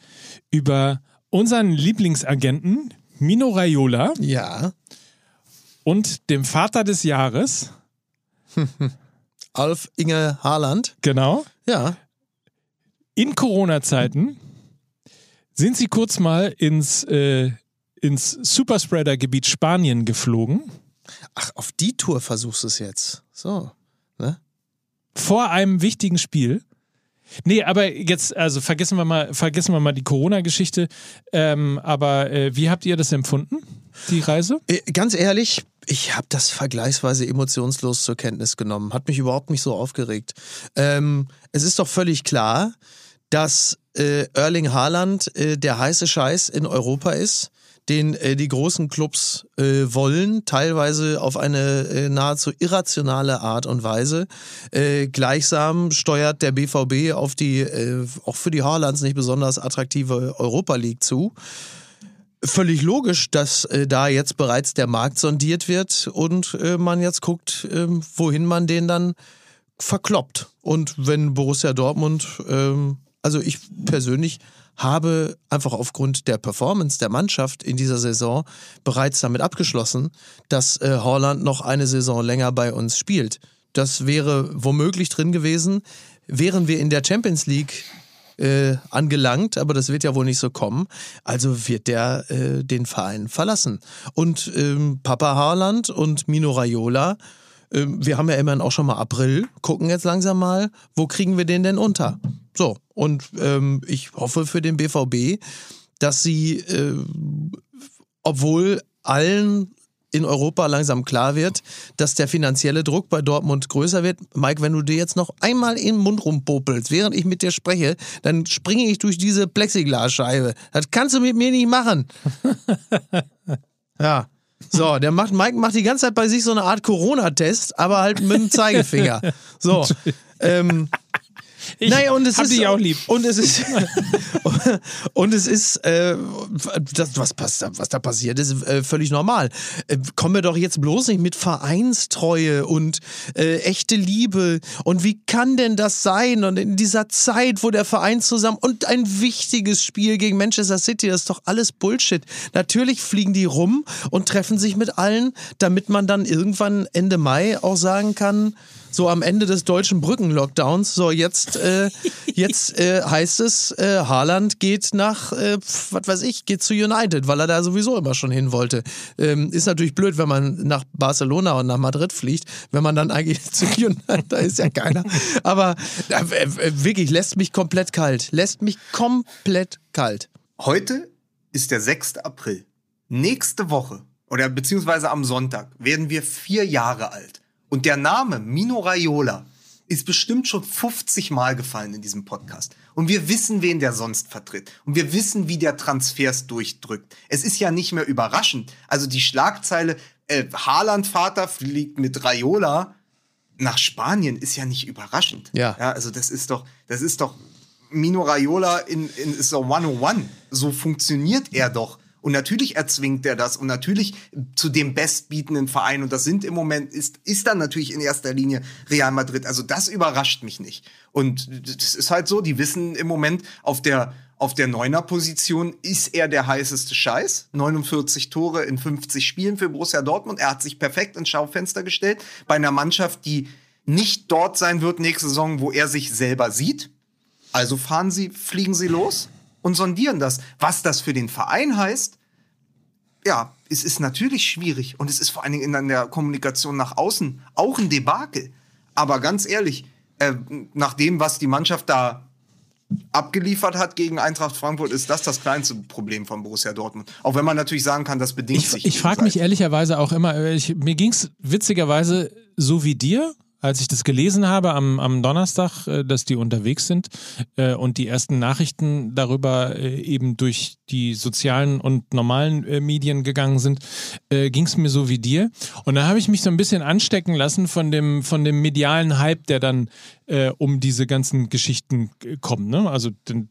über unseren Lieblingsagenten Mino Raiola Ja. und dem Vater des Jahres. [LAUGHS] Alf Inge Haaland. Genau. Ja. In Corona-Zeiten sind sie kurz mal ins, äh, ins Superspreader-Gebiet Spanien geflogen. Ach, auf die Tour versuchst du es jetzt. So. Ne? vor einem wichtigen Spiel. Nee, aber jetzt, also vergessen wir mal, vergessen wir mal die Corona-Geschichte. Ähm, aber äh, wie habt ihr das empfunden, die Reise? Äh, Ganz ehrlich, ich habe das vergleichsweise emotionslos zur Kenntnis genommen. Hat mich überhaupt nicht so aufgeregt. Ähm, es ist doch völlig klar, dass äh, Erling Haaland äh, der heiße Scheiß in Europa ist, den äh, die großen Clubs äh, wollen, teilweise auf eine äh, nahezu irrationale Art und Weise. Äh, gleichsam steuert der BVB auf die äh, auch für die Haalands nicht besonders attraktive Europa League zu völlig logisch, dass äh, da jetzt bereits der Markt sondiert wird und äh, man jetzt guckt, ähm, wohin man den dann verkloppt. Und wenn Borussia Dortmund, ähm, also ich persönlich habe einfach aufgrund der Performance der Mannschaft in dieser Saison bereits damit abgeschlossen, dass äh, Holland noch eine Saison länger bei uns spielt. Das wäre womöglich drin gewesen, wären wir in der Champions League äh, angelangt, aber das wird ja wohl nicht so kommen. Also wird der äh, den Verein verlassen. Und ähm, Papa Haaland und Mino Raiola, ähm, wir haben ja immerhin auch schon mal April, gucken jetzt langsam mal, wo kriegen wir den denn unter? So, und ähm, ich hoffe für den BVB, dass sie, äh, obwohl allen in Europa langsam klar wird, dass der finanzielle Druck bei Dortmund größer wird. Mike, wenn du dir jetzt noch einmal in den Mund rumpopelst, während ich mit dir spreche, dann springe ich durch diese Plexiglasscheibe. Das kannst du mit mir nicht machen. [LAUGHS] ja. So, der macht, Mike macht die ganze Zeit bei sich so eine Art Corona-Test, aber halt mit dem Zeigefinger. So. [LAUGHS] Ähm, Ich naja, und es hab ist dich auch lieb. Und es ist [LAUGHS] und es ist äh, das, was, was da passiert, ist äh, völlig normal. Äh, kommen wir doch jetzt bloß nicht mit Vereinstreue und äh, echte Liebe. Und wie kann denn das sein? Und in dieser Zeit, wo der Verein zusammen und ein wichtiges Spiel gegen Manchester City, das ist doch alles Bullshit. Natürlich fliegen die rum und treffen sich mit allen, damit man dann irgendwann Ende Mai auch sagen kann, so am Ende des deutschen Brückenlockdowns, so jetzt, äh, [LAUGHS] jetzt äh, heißt es, äh, Haaland geht nach, äh, was weiß ich, geht zu United, weil er da sowieso immer schon hin wollte. Ähm, ist natürlich blöd, wenn man nach Barcelona und nach Madrid fliegt, wenn man dann eigentlich [LAUGHS] zu United, da ist ja keiner. Aber äh, wirklich, lässt mich komplett kalt. Lässt mich komplett kalt. Heute ist der 6. April. Nächste Woche oder beziehungsweise am Sonntag werden wir vier Jahre alt. Und der Name Mino Raiola ist bestimmt schon 50 Mal gefallen in diesem Podcast. Und wir wissen, wen der sonst vertritt. Und wir wissen, wie der Transfers durchdrückt. Es ist ja nicht mehr überraschend. Also die Schlagzeile, äh, Haaland-Vater fliegt mit Raiola nach Spanien ist ja nicht überraschend. Ja. ja also das ist doch, das ist doch Mino Raiola in, in ist doch 101. So funktioniert er doch. Und natürlich erzwingt er das und natürlich zu dem bestbietenden Verein. Und das sind im Moment, ist, ist dann natürlich in erster Linie Real Madrid. Also das überrascht mich nicht. Und das ist halt so, die wissen im Moment auf der, auf der Neuner-Position ist er der heißeste Scheiß. 49 Tore in 50 Spielen für Borussia Dortmund. Er hat sich perfekt ins Schaufenster gestellt. Bei einer Mannschaft, die nicht dort sein wird nächste Saison, wo er sich selber sieht. Also fahren sie, fliegen sie los und sondieren das. Was das für den Verein heißt, ja, es ist natürlich schwierig und es ist vor allen Dingen in der Kommunikation nach außen auch ein Debakel. Aber ganz ehrlich, äh, nach dem, was die Mannschaft da abgeliefert hat gegen Eintracht Frankfurt, ist das das kleinste Problem von Borussia Dortmund. Auch wenn man natürlich sagen kann, das bedingt Ich, sich. ich frage mich ehrlicherweise auch immer, ich, mir ging es witzigerweise so wie dir, als ich das gelesen habe am, am Donnerstag, äh, dass die unterwegs sind äh, und die ersten Nachrichten darüber äh, eben durch die sozialen und normalen äh, Medien gegangen sind, äh, ging es mir so wie dir. Und da habe ich mich so ein bisschen anstecken lassen von dem, von dem medialen Hype, der dann äh, um diese ganzen Geschichten kommt. Ne? Also den,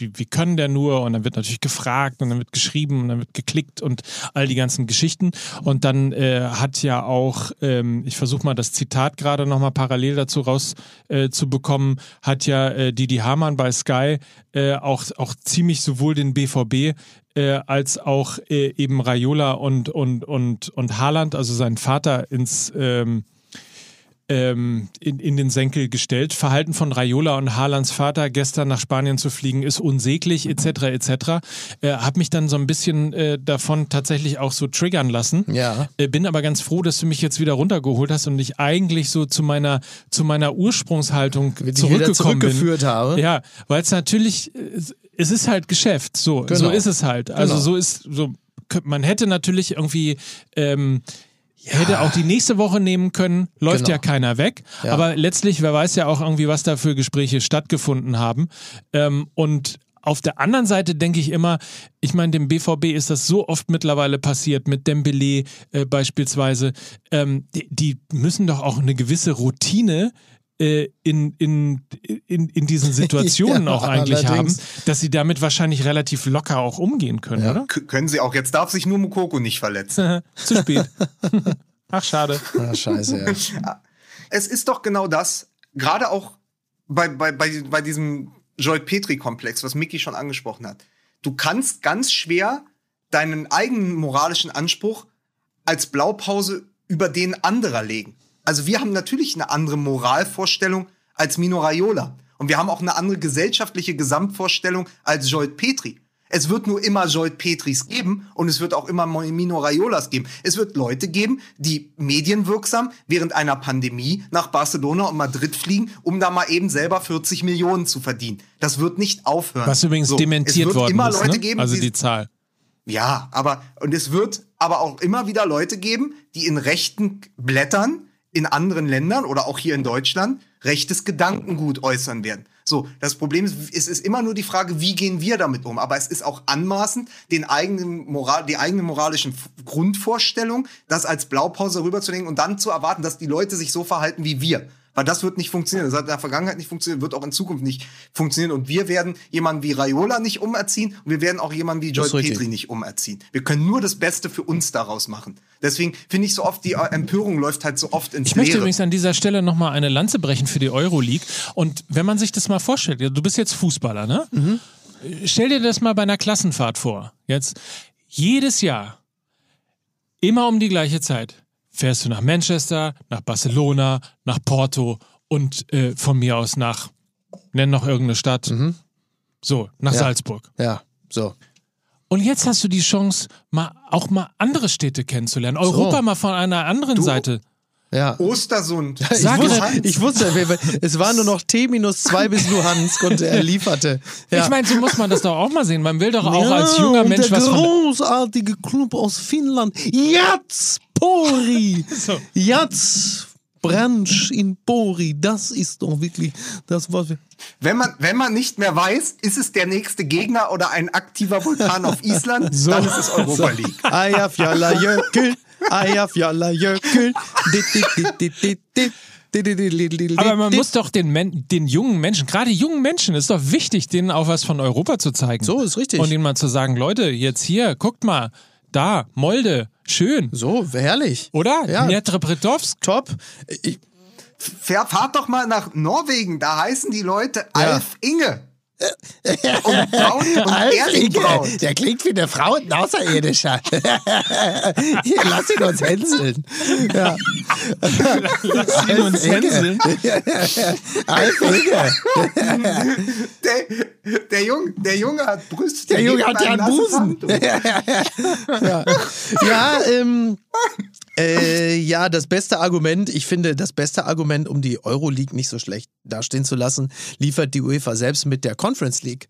wie, wie können der nur? Und dann wird natürlich gefragt und dann wird geschrieben und dann wird geklickt und all die ganzen Geschichten. Und dann äh, hat ja auch, ähm, ich versuche mal das Zitat gerade nochmal parallel dazu raus äh, hat ja äh, Didi Hamann bei Sky äh, auch, auch ziemlich sowohl den BVB äh, als auch äh, eben Raiola und, und, und, und Haaland, also seinen Vater, ins ähm, ähm, in, in den Senkel gestellt. Verhalten von Raiola und Haalands Vater, gestern nach Spanien zu fliegen, ist unsäglich, etc., etc. Äh, hab mich dann so ein bisschen äh, davon tatsächlich auch so triggern lassen. Ja. Äh, bin aber ganz froh, dass du mich jetzt wieder runtergeholt hast und ich eigentlich so zu meiner, zu meiner Ursprungshaltung wieder zurückgekommen zurückgeführt bin. habe. Ja, weil es natürlich, es ist halt Geschäft, so, Genau. so ist es halt. Also Genau. so ist, so, man hätte natürlich irgendwie, ähm, Hätte auch die nächste Woche nehmen können, läuft Genau. ja keiner weg. Ja. Aber letztlich, wer weiß ja auch irgendwie, was da für Gespräche stattgefunden haben. Ähm, und auf der anderen Seite denke ich immer, ich meine, dem BVB ist das so oft mittlerweile passiert, mit Dembele äh, beispielsweise. Ähm, die, die müssen doch auch eine gewisse Routine in, in, in, in diesen [LAUGHS] Situationen Ja, auch eigentlich allerdings. haben, dass sie damit wahrscheinlich relativ locker auch umgehen können, oder? K können sie auch. Jetzt darf sich nur Mukoko nicht verletzen. [LAUGHS] Zu spät. [LAUGHS] Ach, schade. Ah, scheiße, ja. Es ist doch genau das, gerade auch bei, bei, bei, bei diesem Joy Petri-Komplex, was Mickey schon angesprochen hat. Du kannst ganz schwer deinen eigenen moralischen Anspruch als Blaupause über den anderer legen. Also wir haben natürlich eine andere Moralvorstellung als Mino Raiola. Und wir haben auch eine andere gesellschaftliche Gesamtvorstellung als Jolt Petri. Es wird nur immer Jolt Petris geben und es wird auch immer Mino Raiolas geben. Es wird Leute geben, die medienwirksam während einer Pandemie nach Barcelona und Madrid fliegen, um da mal eben selber 40 Millionen zu verdienen. Das wird nicht aufhören. Was übrigens So, dementiert es wird worden immer ist. Leute ne? geben, also die- die Zahl. ja, aber und es wird aber auch immer wieder Leute geben, die in rechten Blättern in anderen Ländern oder auch hier in Deutschland rechtes Gedankengut äußern werden. So, das Problem ist, es ist immer nur die Frage, wie gehen wir damit um? Aber es ist auch anmaßend, den eigenen Moral, die eigene moralischen F- Grundvorstellung, das als Blaupause rüberzulegen und dann zu erwarten, dass die Leute sich so verhalten wie wir. Weil das wird nicht funktionieren. Das hat in der Vergangenheit nicht funktioniert, wird auch in Zukunft nicht funktionieren. Und wir werden jemanden wie Raiola nicht umerziehen und wir werden auch jemanden wie Joy. Petri nicht umerziehen. Wir können nur das Beste für uns daraus machen. Deswegen finde ich so oft, die Empörung läuft halt so oft ins Ich möchte Leere. übrigens an dieser Stelle nochmal eine Lanze brechen für die Euroleague. Und wenn man sich das mal vorstellt, du bist jetzt Fußballer, ne? Stell dir das mal bei einer Klassenfahrt vor. Jetzt jedes Jahr, immer um die gleiche Zeit, fährst du nach Manchester, nach Barcelona, nach Porto und äh, von mir aus nach, nenn noch irgendeine Stadt. So, nach Ja. Salzburg. Ja, so. Und jetzt hast du die Chance, mal auch mal andere Städte kennenzulernen. Europa mal von einer anderen Seite. Ja. Ostersund. [LAUGHS] Ich wusste, ich wusste, es war nur noch T minus zwei bis Luhansk und er lieferte. Ja. Ich meine, so muss man das doch auch mal sehen. Man will doch auch Ja, als junger und Mensch der was von. großartige Club aus Finnland, Jatspori. So. Jats Branch in Pori, das ist doch wirklich das, was wir... Wenn man, wenn man nicht mehr weiß, ist es der nächste Gegner oder ein aktiver Vulkan auf Island, dann ist es Europa League. Dit, dit, dit, Aber man muss doch den, Men den jungen Menschen, gerade jungen Menschen, ist doch wichtig, denen auch was von Europa zu zeigen. So, ist richtig. Und ihnen mal zu sagen, Leute, jetzt hier, guckt mal, da, Molde, schön. So, herrlich. Oder? Ja. Dnepropetrovsk. Top. Ich, Fahr, fahrt doch mal nach Norwegen, da heißen die Leute Ja. Alf Inge. Und Braun und Erling Braun. der klingt wie eine Frau und ein Außerirdischer. [LAUGHS] Hier, lass ihn uns hänseln. Ja. Lass ihn uns hänseln. Der, der, Junge, der Junge hat Brüste. Der Junge hat ja einen Busen. ja, ähm, äh, ja, das beste Argument, ich finde, das beste Argument, um die Euroleague nicht so schlecht dastehen zu lassen, liefert die UEFA selbst mit der Conference League.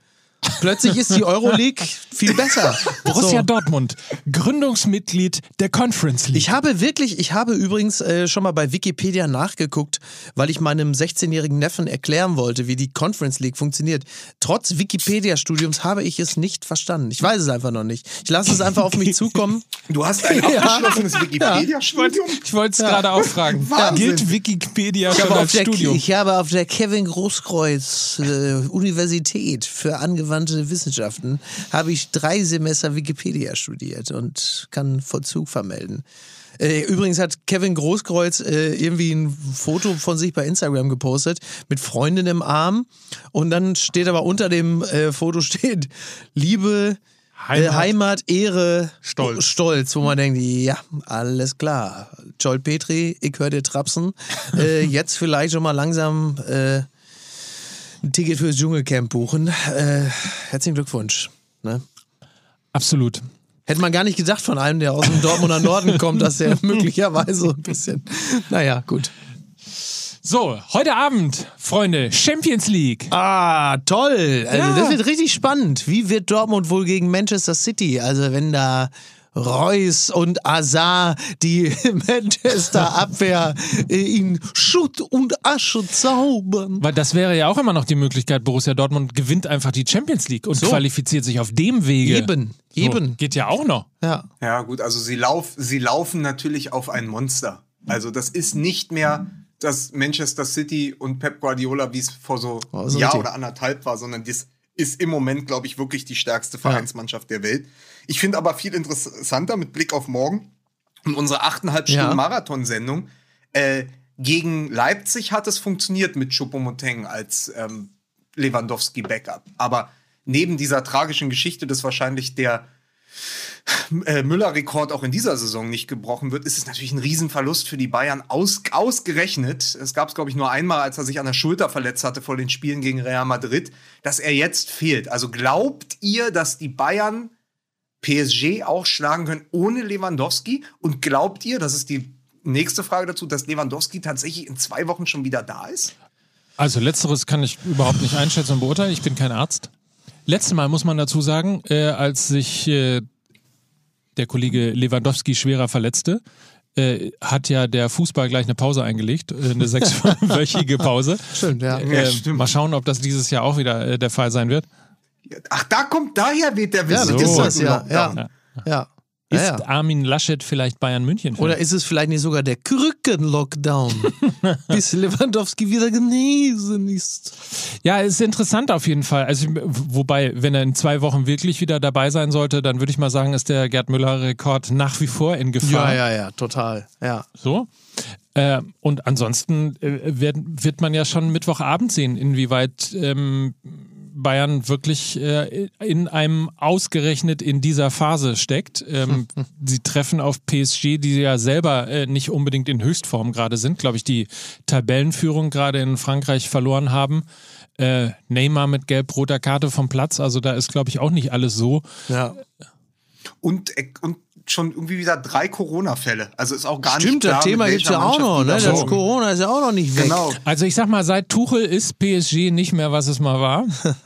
Plötzlich ist die Euroleague viel besser. Borussia So. Dortmund, Gründungsmitglied der Conference League. Ich habe wirklich, ich habe übrigens äh, schon mal bei Wikipedia nachgeguckt, weil ich meinem 16-jährigen Neffen erklären wollte, wie die Conference League funktioniert. Trotz Wikipedia-Studiums habe ich es nicht verstanden. Ich weiß es einfach noch nicht. Ich lasse es einfach auf mich zukommen. [LAUGHS] Du hast ein abgeschlossenes Wikipedia-Studium? Ich wollte es gerade auch fragen. Wahnsinn. Gilt Wikipedia Ich schon habe, auf als der, Studium? ich habe auf der Kevin Großkreuz äh, Universität für angewandte Wissenschaften habe ich drei Semester Wikipedia studiert und kann Vollzug vermelden. Äh, Übrigens hat Kevin Großkreuz äh, irgendwie ein Foto von sich bei Instagram gepostet mit Freundin im Arm und dann steht aber unter dem äh, Foto [LAUGHS] steht Liebe, Heimat, Heimat Ehre, Stolz. Stolz, wo man denkt, ja, alles klar. Joel Petri, ich höre dir trapsen. äh, jetzt vielleicht schon mal langsam äh, ein Ticket fürs Dschungelcamp buchen. Äh, herzlichen Glückwunsch. Ne? Absolut. Hätte man gar nicht gedacht von einem, der aus dem Dortmunder Norden kommt, dass er [LAUGHS] möglicherweise ein bisschen. Naja, gut. So, heute Abend, Freunde, Champions League. Ah, toll. Also Ja. das wird richtig spannend. Wie wird Dortmund wohl gegen Manchester City? Also wenn da Reus und Azar die [LAUGHS] Manchester Abwehr äh, in Schutt und Asche zaubern. Weil das wäre ja auch immer noch die Möglichkeit, Borussia Dortmund gewinnt einfach die Champions League und So. qualifiziert sich auf dem Wege. Eben, So, eben. geht ja auch noch. Ja. Ja, gut, also sie, lauf, sie laufen natürlich auf ein Monster. Also das ist nicht mehr das Manchester City und Pep Guardiola, wie es vor so Oh, einem so Jahr richtig. oder anderthalb war, sondern das ist im Moment, glaube ich, wirklich die stärkste Vereinsmannschaft der Welt. Ich finde aber viel interessanter mit Blick auf morgen und unsere achteinhalb Ja. Stunden Marathonsendung. Äh, gegen Leipzig hat es funktioniert mit Choupo-Moting als ähm, Lewandowski-Backup. Aber neben dieser tragischen Geschichte, dass wahrscheinlich der äh, Müller-Rekord auch in dieser Saison nicht gebrochen wird, ist es natürlich ein Riesenverlust für die Bayern aus, ausgerechnet. Es gab es, glaube ich, nur einmal, als er sich an der Schulter verletzt hatte vor den Spielen gegen Real Madrid, dass er jetzt fehlt. Also glaubt ihr, dass die Bayern PSG auch schlagen können ohne Lewandowski? Und glaubt ihr, das ist die nächste Frage dazu, dass Lewandowski tatsächlich in zwei Wochen schon wieder da ist? Also letzteres kann ich überhaupt nicht einschätzen und beurteilen. Ich bin kein Arzt. Letztes Mal muss man dazu sagen, äh, als sich äh, der Kollege Lewandowski schwerer verletzte, äh, hat ja der Fußball gleich eine Pause eingelegt, äh, eine [LAUGHS] sechswöchige Pause. Stimmt, ja. Äh, stimmt. mal schauen, ob das dieses Jahr auch wieder äh, der Fall sein wird. Ach, da kommt, daher weht der Ja, Wissen. das ist So. das, ja. Ja. ja. Ist ja, ja. Armin Laschet vielleicht Bayern München? Oder ist es vielleicht nicht sogar der Krücken-Lockdown, [LAUGHS] bis Lewandowski wieder genesen ist? Ja, ist interessant auf jeden Fall. Also, wobei, wenn er in zwei Wochen wirklich wieder dabei sein sollte, dann würde ich mal sagen, ist der Gerd Müller-Rekord nach wie vor in Gefahr. ja, ja, total. Ja. So. Äh, und ansonsten äh, wird, wird man ja schon Mittwochabend sehen, inwieweit ähm, Bayern wirklich äh, in einem ausgerechnet in dieser Phase steckt. Ähm, [LAUGHS] sie treffen auf PSG, die ja selber äh, nicht unbedingt in Höchstform gerade sind, glaube ich, die Tabellenführung gerade in Frankreich verloren haben. Äh, Neymar mit gelb-roter Karte vom Platz, also da ist, glaube ich, auch nicht alles so. ja. Und, äh, und schon irgendwie wieder drei Corona-Fälle. Also ist auch gar nicht Stimmt, klar, das Thema gibt es ja auch noch. Ne? da Das so- Corona ist ja auch noch nicht weg. Genau. Also ich sag mal, seit Tuchel ist PSG nicht mehr, was es mal war. [LAUGHS]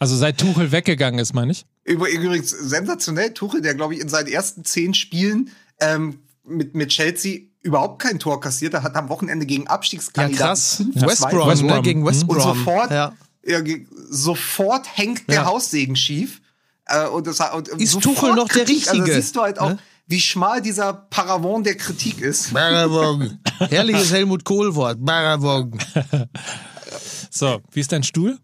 Also seit Tuchel weggegangen ist, meine ich. Über- Übrigens sensationell, Tuchel, der glaube ich in seinen ersten zehn Spielen ähm, mit, mit Chelsea überhaupt kein Tor kassiert hat, hat am Wochenende gegen Ja, Abstiegskandidaten krass. 5-2 West Brom, West ne? Brom. gegen West. Brom. Und sofort, Ja. ja, sofort hängt der Ja. Haussegen schief. Äh, und das, und Ist Tuchel noch der Kritik. Also da Richtige? siehst du halt auch, Ne? wie schmal dieser Paravon der Kritik ist. Baravon. [LAUGHS] Herrliches Helmut Kohl-Wort. Baravon. [LAUGHS] So, wie ist dein Stuhl?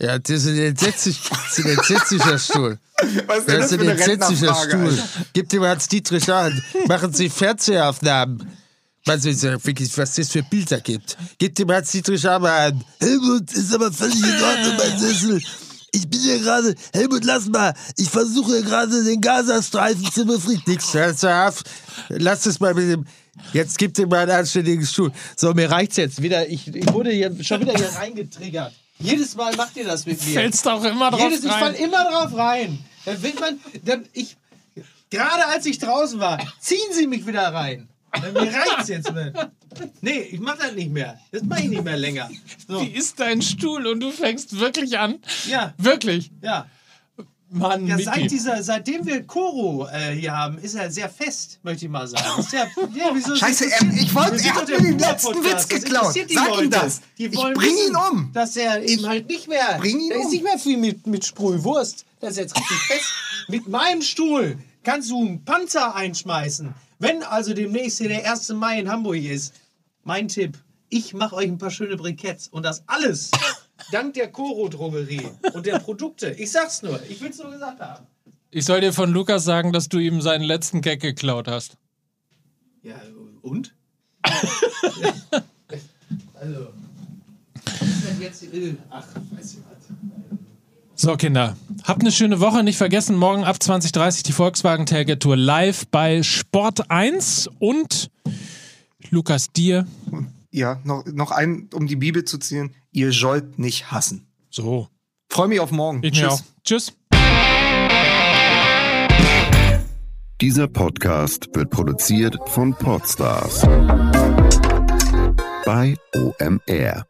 Ja, das ist ein entsetzlicher Stuhl. Was ist denn Das das ist ein entsetzlicher? Stuhl. Alter? Gib dem Hans Dietrich an. Machen Sie Fernsehaufnahmen. Was, ist ja wirklich, was das für Bilder gibt. Gib dem Hans Dietrich an. an. Helmut, ist aber völlig in Ordnung, mein Sessel. Ich bin hier gerade, Helmut, lass mal. Ich versuche gerade den Gazastreifen zu befrieden. Nix, auf. Lass es mal mit dem. Jetzt gibt ihm mal einen anständigen Stuhl. So, mir reicht's jetzt wieder. Ich, ich wurde hier, schon wieder hier reingetriggert. Jedes Mal macht ihr das mit mir. Fällst auch immer drauf Jedes, ich fall rein. immer drauf rein. Dann will man, dann ich, gerade als ich draußen war, ziehen sie mich wieder rein. Mir reicht's jetzt mit. Nee, ich mach das nicht mehr. Das mache ich nicht mehr länger. So, Wie ist dein Stuhl und du fängst wirklich an? ja, Wirklich? ja. Mann, Ja, seit dieser, seitdem wir Koro äh, hier haben, ist er sehr fest, möchte ich mal sagen. Ist der, ja, wieso Scheiße, das er- ich wollte- er hat mir den letzten. Witz Das geklaut. Sag ihm Leute. das. Die Ich wollen bring ihn wissen, um. Dass er eben halt nicht mehr, bring ihn da ist um. nicht mehr viel mit, mit Sprühwurst. Das ist jetzt richtig fest. Mit meinem Stuhl kannst du einen Panzer einschmeißen. Wenn also demnächst hier der 1. Mai in Hamburg ist, mein Tipp, ich mache euch ein paar schöne Briketts und das alles [LAUGHS] dank der Koro-Drogerie und der Produkte. Ich sag's nur, ich will's nur gesagt haben. Ich soll dir von Lukas sagen, dass du ihm seinen letzten Gag geklaut hast. Ja, und? [LAUGHS] also. Was ist denn jetzt. Ach, weiß ich was. So, Kinder, habt eine schöne Woche. Nicht vergessen, morgen ab 2030 die Volkswagen Tailgate Tour live bei Sport 1 und Lukas dir. Ja, noch, noch ein, um die Bibel zu ziehen. Ihr sollt nicht hassen. So. Freue mich auf morgen. Ich mir auch. Tschüss. Dieser Podcast wird produziert von Podstars bei OMR.